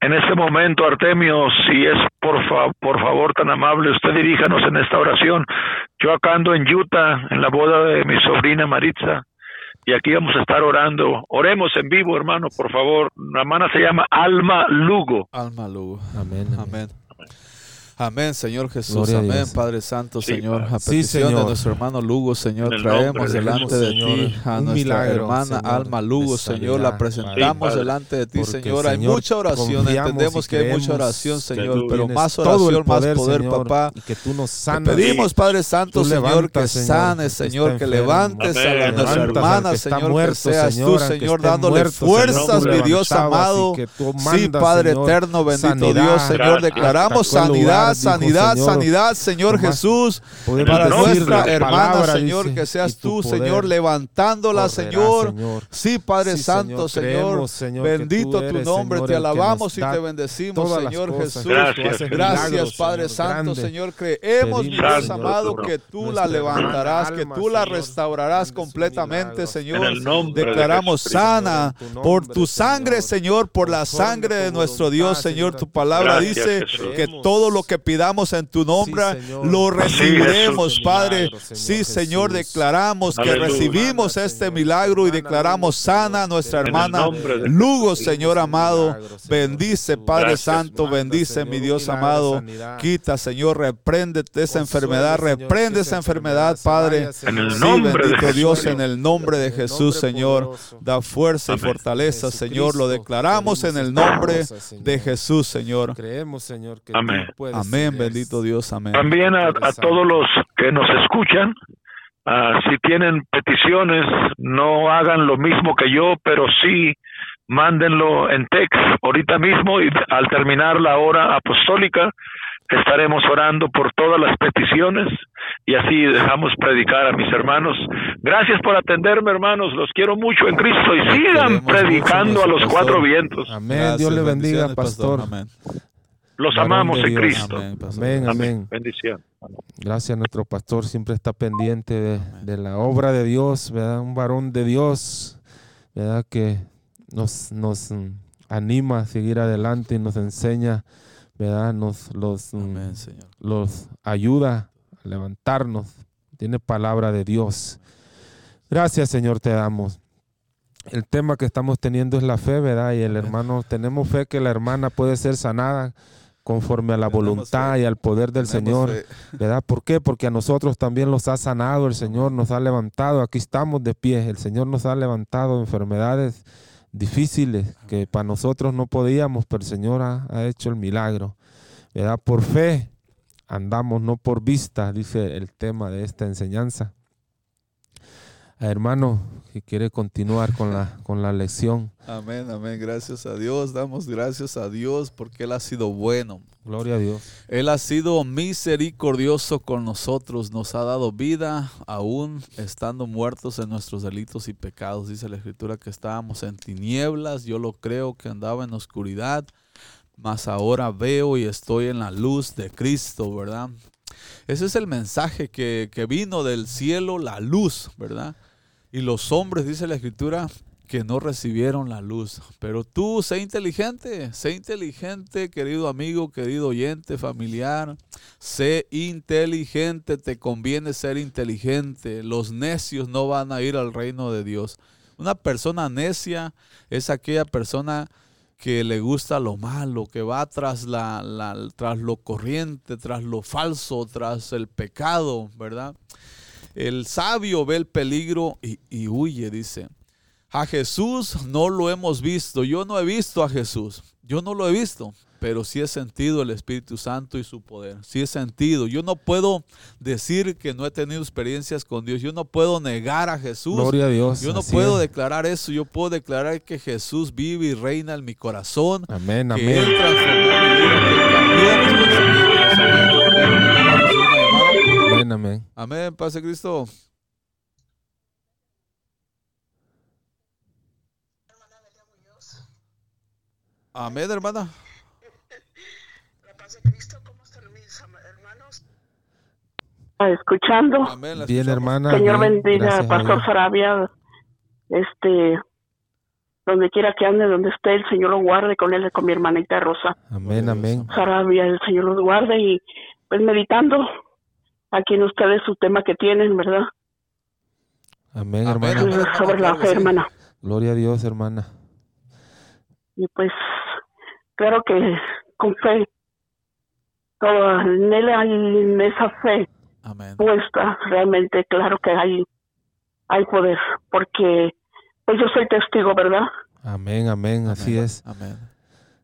En este momento, Artemio, si es por, por favor tan amable, usted diríjanos en esta oración. Yo acá ando en Utah, en la boda de mi sobrina Maritza y aquí vamos a estar orando. Oremos en vivo, hermano, por favor. La hermana se llama Alma Lugo. Alma Lugo. Amén. amén. Amén, Señor Jesús. Amén, Padre Santo, Señor. A petición de nuestro hermano Lugo, Señor, traemos delante de, ti a nuestra hermana Alma Lugo, Señor. La presentamos delante de ti, Señor. Hay mucha oración, entendemos que hay mucha oración, Señor, pero más oración, más poder, papá. que tú nos sanes. pedimos, Padre Santo, Señor, que sanes, Señor, que levantes a nuestra hermana, Señor, que seas tú, Señor, dándole fuerzas, mi Dios amado. Sí, Padre eterno, bendito Dios, Señor, declaramos sanidad sanidad, sanidad, Señor Jesús, para nuestra hermana, Señor, que seas tú, Señor, levantándola, Señor. Sí, Padre Santo, Señor, bendito tu nombre, te alabamos y te bendecimos, Señor Jesús. Gracias, Padre Santo, Señor, creemos, mi Dios amado, que tú la levantarás, que tú la restaurarás completamente, Señor. Declaramos sana por tu sangre, Señor, por la sangre de nuestro Dios, Señor. Tu palabra dice que todo lo que pidamos en tu nombre, lo recibiremos, Padre. Sí, Señor, declaramos que recibimos este milagro y declaramos sana a nuestra hermana Lugo, Señor amado. Bendice, Padre Santo, bendice, mi Dios amado. Quita, Señor, reprende esa enfermedad, reprende esa enfermedad, Padre. En el nombre bendito Dios, en el nombre de Jesús, Señor. Da fuerza y fortaleza, Señor. Lo declaramos en el nombre de Jesús, Señor. Creemos, Señor, que Amén. Amén, bendito Dios, amén. También a, todos los que nos escuchan, ah, si tienen peticiones, no hagan lo mismo que yo, pero sí mándenlo en text ahorita mismo y al terminar la hora apostólica estaremos orando por todas las peticiones y así dejamos predicar a mis hermanos. Gracias por atenderme, hermanos. Los quiero mucho en Cristo y sigan predicando a los cuatro vientos. Amén. Dios le bendiga, pastor. Amén. Los amamos en Cristo. Amén, amén. Bendición. Gracias a nuestro pastor, siempre está pendiente de, la obra de Dios, ¿verdad? Un varón de Dios, ¿verdad? Que nos, nos anima a seguir adelante y nos enseña, ¿verdad? Nos los, los ayuda a levantarnos. Tiene palabra de Dios. Gracias, Señor, te damos el tema que estamos teniendo es la fe, ¿verdad? Y el hermano, tenemos fe que la hermana puede ser sanada conforme a la voluntad y al poder del Señor, ¿verdad? ¿Por qué? Porque a nosotros también los ha sanado, el Señor nos ha levantado, aquí estamos de pie, el Señor nos ha levantado enfermedades difíciles que para nosotros no podíamos, pero el Señor ha, hecho el milagro. ¿verdad? Por fe andamos, no por vista, dice el tema de esta enseñanza. Hermano, que quiere continuar con la, con la lección. Amén, amén. Gracias a Dios. Damos gracias a Dios porque Él ha sido bueno. Gloria a Dios. Él ha sido misericordioso con nosotros. Nos ha dado vida aún estando muertos en nuestros delitos y pecados. Dice la Escritura que estábamos en tinieblas. Yo lo creo que andaba en oscuridad. Mas ahora veo y estoy en la luz de Cristo, ¿verdad? Ese es el mensaje que, vino del cielo, la luz, ¿verdad? Y los hombres, dice la escritura, que no recibieron la luz. Pero tú, sé inteligente, sé inteligente, querido amigo, querido oyente, familiar. Sé inteligente, te conviene ser inteligente. Los necios no van a ir al reino de Dios. Una persona necia es aquella persona que le gusta lo malo, que va tras, la, tras lo corriente, tras lo falso, tras el pecado, ¿verdad? El sabio ve el peligro y, huye, dice. A Jesús no lo hemos visto. Yo no he visto a Jesús. Yo no lo he visto, pero sí he sentido el Espíritu Santo y su poder. Sí he sentido. Yo no puedo decir que no he tenido experiencias con Dios. Yo no puedo negar a Jesús. Gloria a Dios. Yo no puedo declarar eso. Yo puedo declarar que Jesús vive y reina en mi corazón. Amén, amén. Que Él transformó mi vida, que Amén, amén. Amén, pase Cristo. Amén, hermana. La paz de Cristo, ¿cómo están mis hermanos? Escuchando. Amén, la Bien, hermana. Señor bien, bendiga gracias Pastor. Sarabia. Este, donde quiera que ande, donde esté, el Señor lo guarde con él, y con mi hermanita Rosa. Amén, amén. Sarabia, el Señor los guarde y pues meditando aquí en ustedes su tema que tienen, ¿verdad? Amén, Amén, hermana. amén. Sobre la fe, hermana. Gloria a Dios, hermana. Y pues, claro que con fe, todo en él hay en esa fe Amén. puesta, realmente claro que hay, hay poder, porque pues yo soy testigo, ¿verdad? Amén, amén. Así Amén. es. Amén.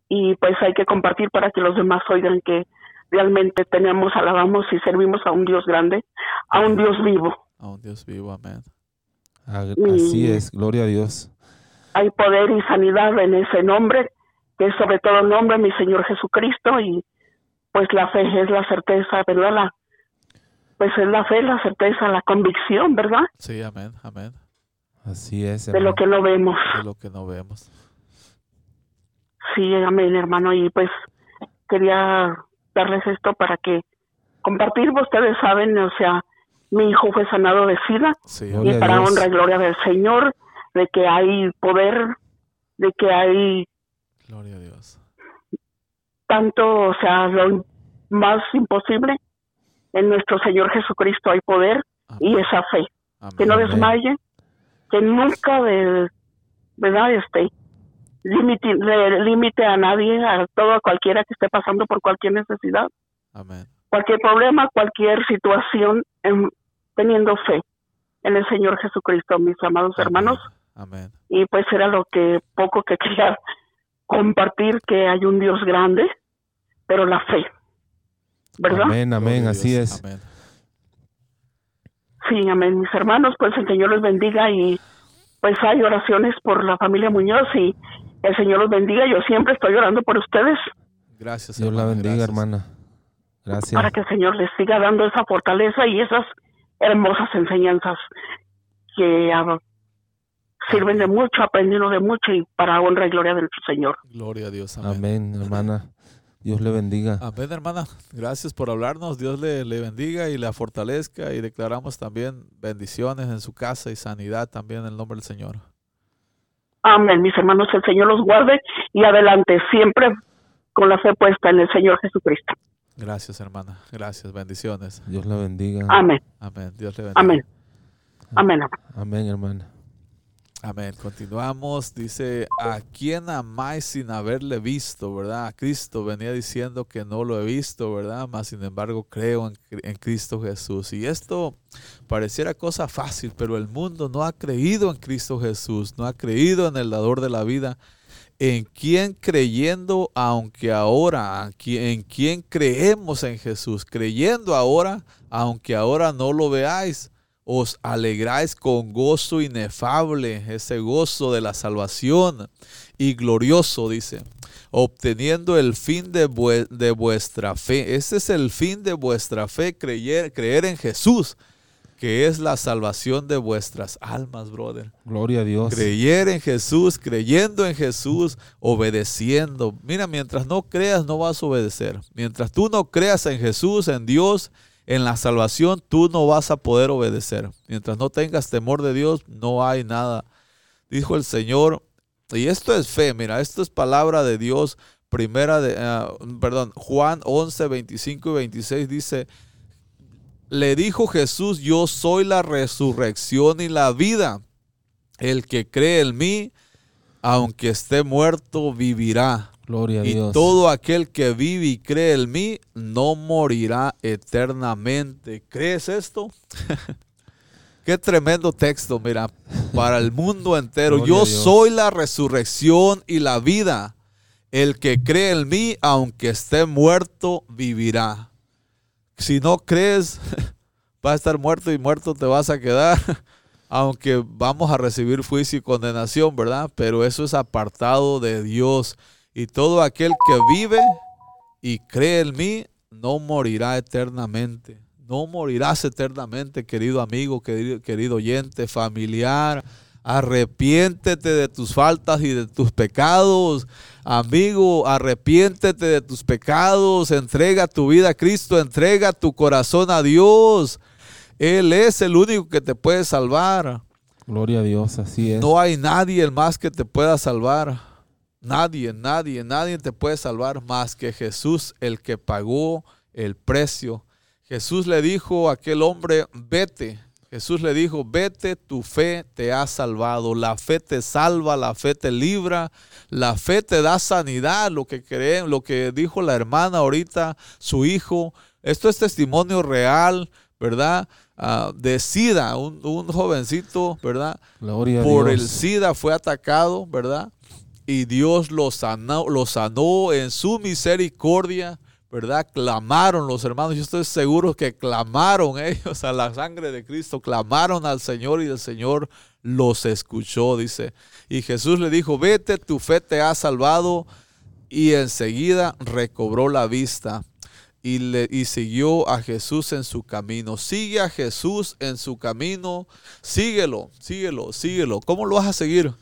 Y pues hay que compartir para que los demás oigan que realmente tenemos, alabamos y servimos a un Dios grande, a un Dios vivo. A un Dios vivo, amén. Y- Así es. Gloria a Dios. Hay poder y sanidad en ese nombre, que es sobre todo el nombre de mi Señor Jesucristo y pues la fe es la certeza, ¿verdad? La, pues es la fe, la certeza, la convicción, ¿verdad? Sí, amén, amén. Así es, De lo hermano. que no vemos. De lo que no vemos. Sí, amén, hermano. Y pues quería darles esto para que compartir. Ustedes saben, o sea, mi hijo fue sanado de SIDA Sí, y para Dios. honra y gloria del Señor, de que hay poder, de que hay gloria a Dios. Tanto, o sea, lo más imposible. En nuestro Señor Jesucristo hay poder y esa fe. Amén. Que no desmaye, que nunca de, ¿verdad? Este, límite, límite a nadie, a todo, a cualquiera que esté pasando por cualquier necesidad, Amén. cualquier problema, cualquier situación, en- teniendo fe en el Señor Jesucristo, mis amados hermanos. Amén. Y pues era lo que poco que quería compartir, que hay un Dios grande, pero la fe, ¿verdad? Amén, amén. Así es. Amén. Sí, amén, mis hermanos, pues el Señor los bendiga y pues hay oraciones por la familia Muñoz y el Señor los bendiga. Yo siempre estoy orando por ustedes Gracias, Dios la hermana, bendiga, gracias. hermana. Gracias. para que el Señor les siga dando esa fortaleza y esas hermosas enseñanzas que ah, sirven de mucho, aprendiendo de mucho y para honra y gloria del Señor. Gloria a Dios. Amén. Amén, hermana. Dios le bendiga. Amén, hermana. Gracias por hablarnos. Dios le, le bendiga y la fortalezca. Y declaramos también bendiciones en su casa y sanidad también en el nombre del Señor. Amén, mis hermanos, el Señor los guarde y adelante, siempre con la fe puesta en el Señor Jesucristo. Gracias, hermana. Gracias. Bendiciones. Dios la bendiga. Amén, Amén. Dios le bendiga. amén, amén. amén. Amén, hermana. Amén. Continuamos. Dice, ¿a quién amáis sin haberle visto? ¿Verdad? A Cristo venía diciendo que no lo he visto, ¿verdad? Mas sin embargo creo en, en Cristo Jesús. Y esto pareciera cosa fácil, pero el mundo no ha creído en Cristo Jesús, no ha creído en el dador de la vida. en quien creyendo, aunque ahora, en quien creemos en Jesús, creyendo ahora, aunque ahora no lo veáis, os alegráis con gozo inefable, ese gozo de la salvación y glorioso, dice, obteniendo el fin de, de vuestra fe. Ese es el fin de vuestra fe, creer, creer en Jesús que es la salvación de vuestras almas, brother. Gloria a Dios. Creer en Jesús, creyendo en Jesús, obedeciendo. Mira, mientras no creas, no vas a obedecer. Mientras tú no creas en Jesús, en Dios, en la salvación, tú no vas a poder obedecer. Mientras no tengas temor de Dios, no hay nada. Dijo el Señor, y esto es fe, mira, esto es palabra de Dios. Primera de, ah, perdón, Juan 11, 25 y 26 dice, le dijo Jesús, yo soy la resurrección y la vida. El que cree en mí, aunque esté muerto, vivirá. Gloria a y Dios. todo aquel que vive y cree en mí, no morirá eternamente. ¿Crees esto? Qué tremendo texto, mira, para el mundo entero. yo soy la resurrección y la vida. El que cree en mí, aunque esté muerto, vivirá si no crees, vas a estar muerto y muerto te vas a quedar, aunque vamos a recibir juicio y condenación, ¿verdad? Pero eso es apartado de Dios. Y todo aquel que vive y cree en mí, no morirá eternamente. No morirás eternamente, querido amigo, querido, querido oyente, familiar. Arrepiéntete de tus faltas y de tus pecados. Amigo, arrepiéntete de tus pecados, entrega tu vida a Cristo, entrega tu corazón a Dios. Él es el único que te puede salvar. Gloria a Dios, así es. No hay nadie más que te pueda salvar. Nadie, nadie, nadie te puede salvar más que Jesús, el que pagó el precio. Jesús le dijo a aquel hombre, vete, Jesús le dijo, vete, tu fe te ha salvado. La fe te salva, la fe te libra, la fe te da sanidad, lo que creen, lo que dijo la hermana ahorita, su hijo. Esto es testimonio real, ¿verdad? Ah, de SIDA, un, jovencito, ¿verdad? Por el SIDA fue atacado, ¿verdad? Y Dios lo sanó, lo sanó en su misericordia ¿verdad? Clamaron los hermanos, yo estoy seguro que clamaron ellos a la sangre de Cristo, clamaron al Señor y el Señor los escuchó, dice. Y Jesús le dijo, vete, tu fe te ha salvado. Y enseguida recobró la vista y, le, y siguió a Jesús en su camino. Sigue a Jesús en su camino, síguelo, síguelo, síguelo. ¿Cómo lo vas a seguir?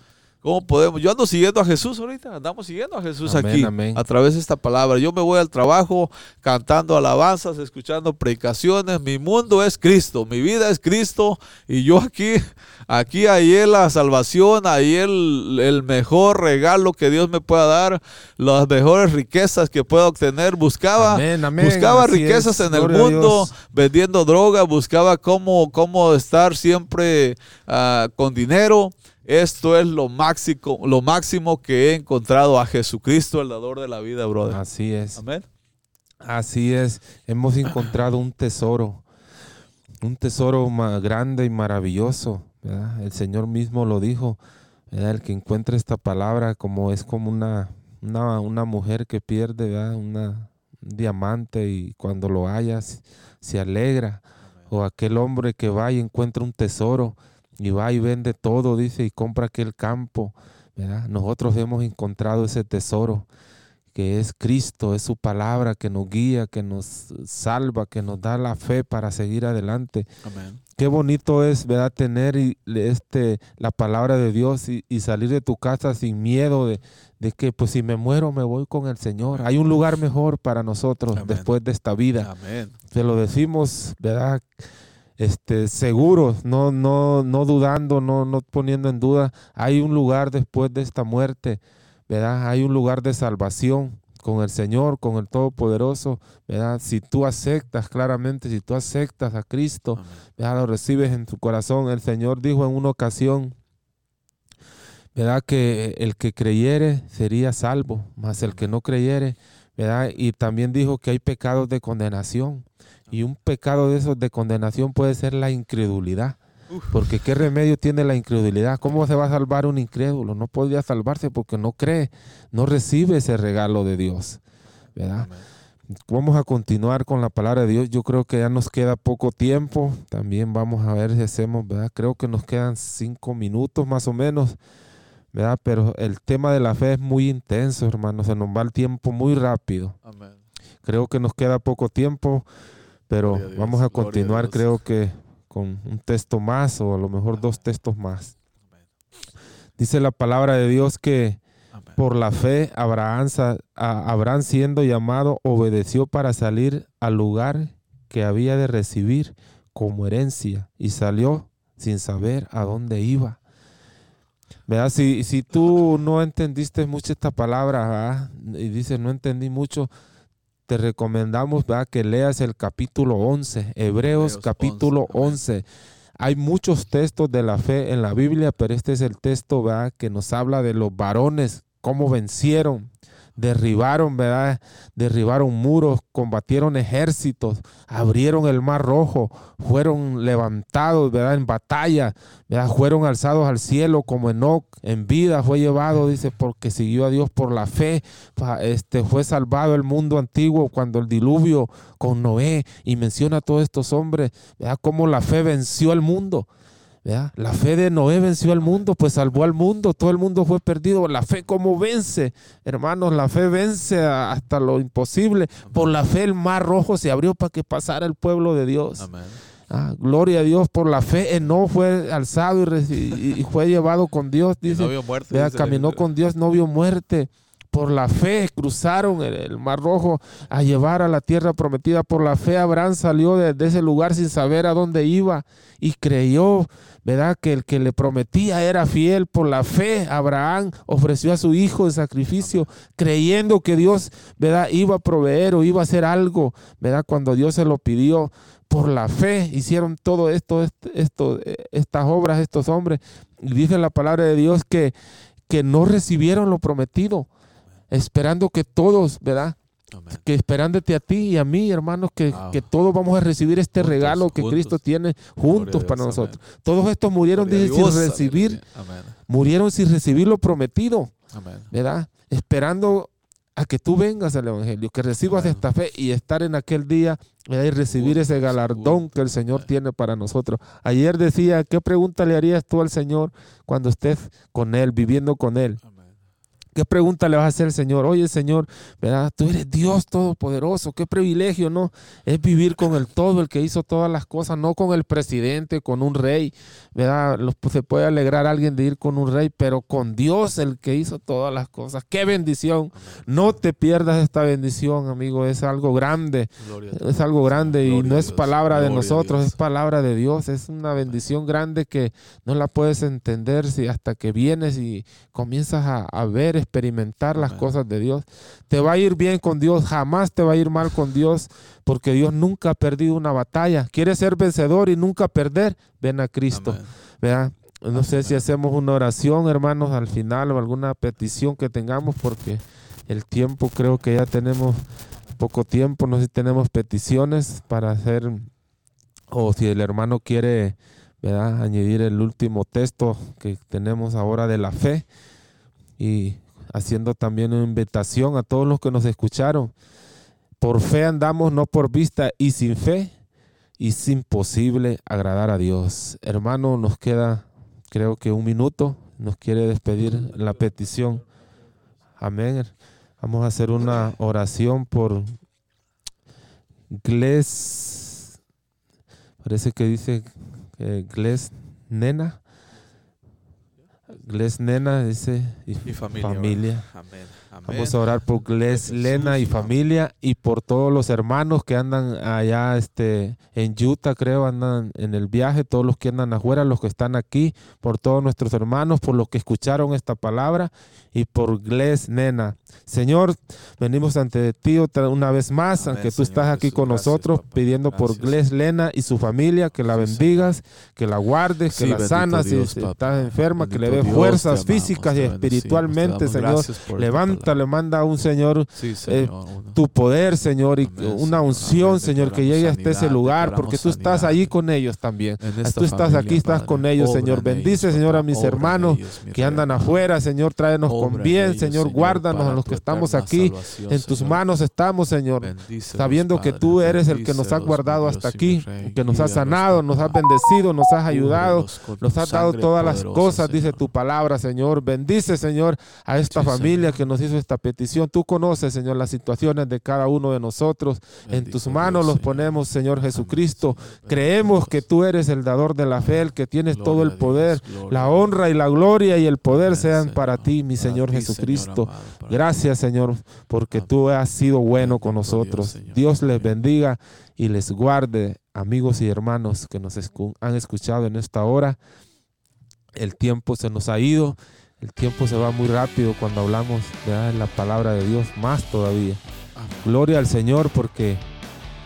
¿Cómo podemos? Yo ando siguiendo a Jesús ahorita, andamos siguiendo a Jesús aquí a través de esta palabra. Yo me voy al trabajo cantando alabanzas, escuchando predicaciones. Mi mundo es Cristo, mi vida es Cristo y yo aquí, aquí hay la salvación, ahí el, el mejor regalo que Dios me pueda dar, las mejores riquezas que pueda obtener. Buscaba, buscaba riquezas en el mundo, vendiendo droga, buscaba cómo, cómo estar siempre uh, con dinero esto es lo máximo, lo máximo que he encontrado a Jesucristo, el dador de la vida, brother. Así es. Amén. Así es. Hemos encontrado un tesoro, un tesoro más grande y maravilloso. El Señor mismo lo dijo. El que encuentre esta palabra como es como una, una, mujer que pierde un diamante y cuando lo haya se alegra. O aquel hombre que va y encuentra un tesoro y va y vende todo, dice, y compra aquel campo. ¿verdad? Nosotros hemos encontrado ese tesoro que es Cristo, es su palabra que nos guía, que nos salva, que nos da la fe para seguir adelante. Amén. Qué bonito es, ¿verdad? Tener este, la palabra de Dios y, salir de tu casa sin miedo de, que, pues si me muero, me voy con el Señor. Hay un lugar mejor para nosotros después de esta vida. Amén. Se lo decimos, ¿verdad? Este, seguros, no, no, no dudando, no, no poniendo en duda. Hay un lugar después de esta muerte, ¿verdad? Hay un lugar de salvación con el Señor, con el Todopoderoso, ¿verdad? Si tú aceptas claramente, si tú aceptas a Cristo, ¿verdad? Lo recibes en tu corazón. El Señor dijo en una ocasión, ¿verdad? Que el que creyere sería salvo, mas el que no creyere, ¿verdad? Y también dijo que hay pecados de condenación. Y un pecado de esos de condenación puede ser la incredulidad. Porque qué remedio tiene la incredulidad. ¿Cómo se va a salvar un incrédulo? No podría salvarse porque no cree, no recibe ese regalo de Dios. ¿Verdad? Vamos a continuar con la palabra de Dios. Yo creo que ya nos queda poco tiempo. También vamos a ver si hacemos, ¿verdad? Creo que nos quedan cinco minutos más o menos, ¿verdad? Pero el tema de la fe es muy intenso, hermano. Se nos va el tiempo muy rápido. Amén. Creo que nos queda poco tiempo, pero Gloria a Dios, vamos a continuar, creo que con un texto más o a lo mejor dos textos más. Amén. Dice la palabra de Dios que Amén. por la fe Abraham, Abraham siendo llamado obedeció para salir al lugar que había de recibir como herencia y salió sin saber a dónde iba. ¿Verdad? Si, si tú no entendiste mucho esta palabra ¿verdad? y dices no entendí mucho, te recomendamos ¿verdad? que leas el capítulo 11, Hebreos, Hebreos capítulo 11, amén. 11. Hay muchos textos de la fe en la Biblia, pero este es el texto ¿verdad? que nos habla de los varones, cómo vencieron, derribaron, ¿verdad? Derribaron muros, combatieron ejércitos, abrieron el mar rojo, fueron levantados, ¿verdad? En batalla. Fueron alzados al cielo como Enoch, en vida fue llevado, dice, porque siguió a Dios por la fe, este, fue salvado el mundo antiguo cuando el diluvio con Noé, y menciona a todos estos hombres, ¿verdad? Cómo la fe venció al mundo. La fe de Noé venció al mundo, pues salvó al mundo, todo el mundo fue perdido. La fe como vence, hermanos, la fe vence hasta lo imposible. Por la fe el mar rojo se abrió para que pasara el pueblo de Dios. Amén. Ah, gloria a Dios, por la fe no fue alzado y, reci- y- y fue llevado con Dios, Y dice, no vio muerte. Vea, dice la caminó con Dios, no vio muerte. Por la fe cruzaron el, Mar Rojo a llevar a la tierra prometida. Por la fe Abraham salió de, ese lugar sin saber a dónde iba y creyó, ¿verdad? Que el que le prometía era fiel. Por la fe Abraham ofreció a su hijo en sacrificio, creyendo que Dios, ¿verdad? Iba a proveer o iba a hacer algo, ¿verdad? Cuando Dios se lo pidió. Por la fe hicieron todo esto, est- esto, eh, estas obras, estos hombres. Y dice la palabra de Dios que, que no recibieron lo prometido, esperando que todos, ¿verdad? Amén. Que esperándote a ti y a mí, hermanos, que, Wow. que todos vamos a recibir este Juntos, regalo que juntos. Cristo tiene juntos Dios, para amén. nosotros. Todos estos murieron, dice, sin recibir. Amén. murieron sin recibir lo prometido, Amén. ¿verdad? Esperando a que tú vengas al Evangelio, que recibas Amén. esta fe y estar en aquel día ¿verdad? y recibir ese galardón que el Señor amén. tiene para nosotros. Ayer decía, ¿qué pregunta le harías tú al Señor cuando estés con Él, viviendo con Él? ¿Qué pregunta le vas a hacer al Señor? Oye, Señor, ¿verdad? Tú eres Dios todopoderoso. Qué privilegio, ¿no? Es vivir con el todo, el que hizo todas las cosas, no con el presidente, con un rey, ¿verdad? Los- se puede alegrar alguien de ir con un rey, pero con Dios, el que hizo todas las cosas. Qué bendición. No te pierdas esta bendición, amigo. Es algo grande. A. Es algo grande y Gloria no a es palabra de a nosotros, es palabra de Dios. Es una bendición grande que no la puedes entender si hasta que vienes y comienzas a, a ver, experimentar las cosas de Dios. Te va a ir bien con Dios, jamás te va a ir mal con Dios, porque Dios nunca ha perdido una batalla. ¿Quieres ser vencedor y nunca perder? Ven a Cristo. ¿verdad? No sé si hacemos una oración, hermanos, al final o alguna petición que tengamos, porque el tiempo creo que ya tenemos poco tiempo. No sé si tenemos peticiones para hacer, o si el hermano quiere, ¿verdad? Añadir el último texto que tenemos ahora de la fe y haciendo también una invitación a todos los que nos escucharon. Por fe andamos, no por vista, y sin fe y es imposible agradar a Dios. Hermano, nos queda creo que un minuto. Nos quiere despedir la petición. Amén. Vamos a hacer una oración por Gles. Parece que dice eh, Gles Nena. Gles Nena dice y, Y familia. familia. Amén. Amén. Vamos a orar por Gles, Lena y familia y por todos los hermanos que andan allá este, en Utah, creo, andan en el viaje, todos los que andan afuera, los que están aquí, por todos nuestros hermanos, por los que escucharon esta palabra y por Gles, Nena. Señor, venimos ante ti otra una vez más, Amén, aunque tú Señor estás aquí Jesús. con nosotros, pidiendo por. Gles, Lena y su familia, que la Sí, bendigas, que la guardes, que Sí, la sanas, si Dios, si papá. estás enferma, que le Dios, fuerzas amamos, físicas y espiritualmente, Señor. Levanta, le manda a un Señor Sí, eh, Señor, tu poder, Señor, y Amén, una unción. Señor, que llegue hasta ese lugar, porque tú estás sanidad. allí con ellos también. Tú estás familia, aquí, estás Padre. con ellos, Señor. en Bendice, ellos, Señor, a mis hermanos ellos, mi que andan afuera, Señor. Tráenos Obra con en bien, ellos, Señor. Guárdanos a los que estamos aquí. En tus manos estamos, Señor. Sabiendo que tú eres el que nos has guardado hasta aquí, que nos has sanado, nos has bendecido, nos has ayudado, nos has dado todas las cosas, dice tu palabra, Señor. Bendice, Señor, a esta familia que nos hizo esta petición. Tú conoces, Señor, las situaciones de cada uno de nosotros. En tus Dios, manos los ponemos, Señor Amén, Jesucristo. Señor. Creemos que tú eres el dador de la fe, el que tienes Gloria todo el poder. La honra y la gloria y el poder Amén, sean para ti, mi Para Señor ti, Jesucristo. amado, Gracias, Señor, porque Amén. tú has sido bueno con nosotros. Dios les bendiga y les guarde, amigos y hermanos que nos han escuchado en esta hora. El tiempo se nos ha ido, el tiempo se va muy rápido cuando hablamos de la palabra de Dios, más todavía. Amén. Gloria al Señor porque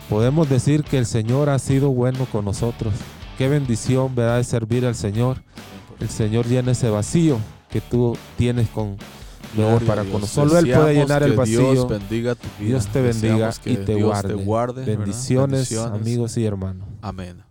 podemos decir que el Señor ha sido bueno con nosotros. Qué bendición, ¿verdad?, de servir al Señor. El Señor llena ese vacío que tú tienes con a para con nosotros. Solo Él puede llenar el vacío. Dios bendiga tu vida. Dios te bendiga Deseamos y te guarde. Bendiciones, Bendiciones. amigos y hermanos. Amén.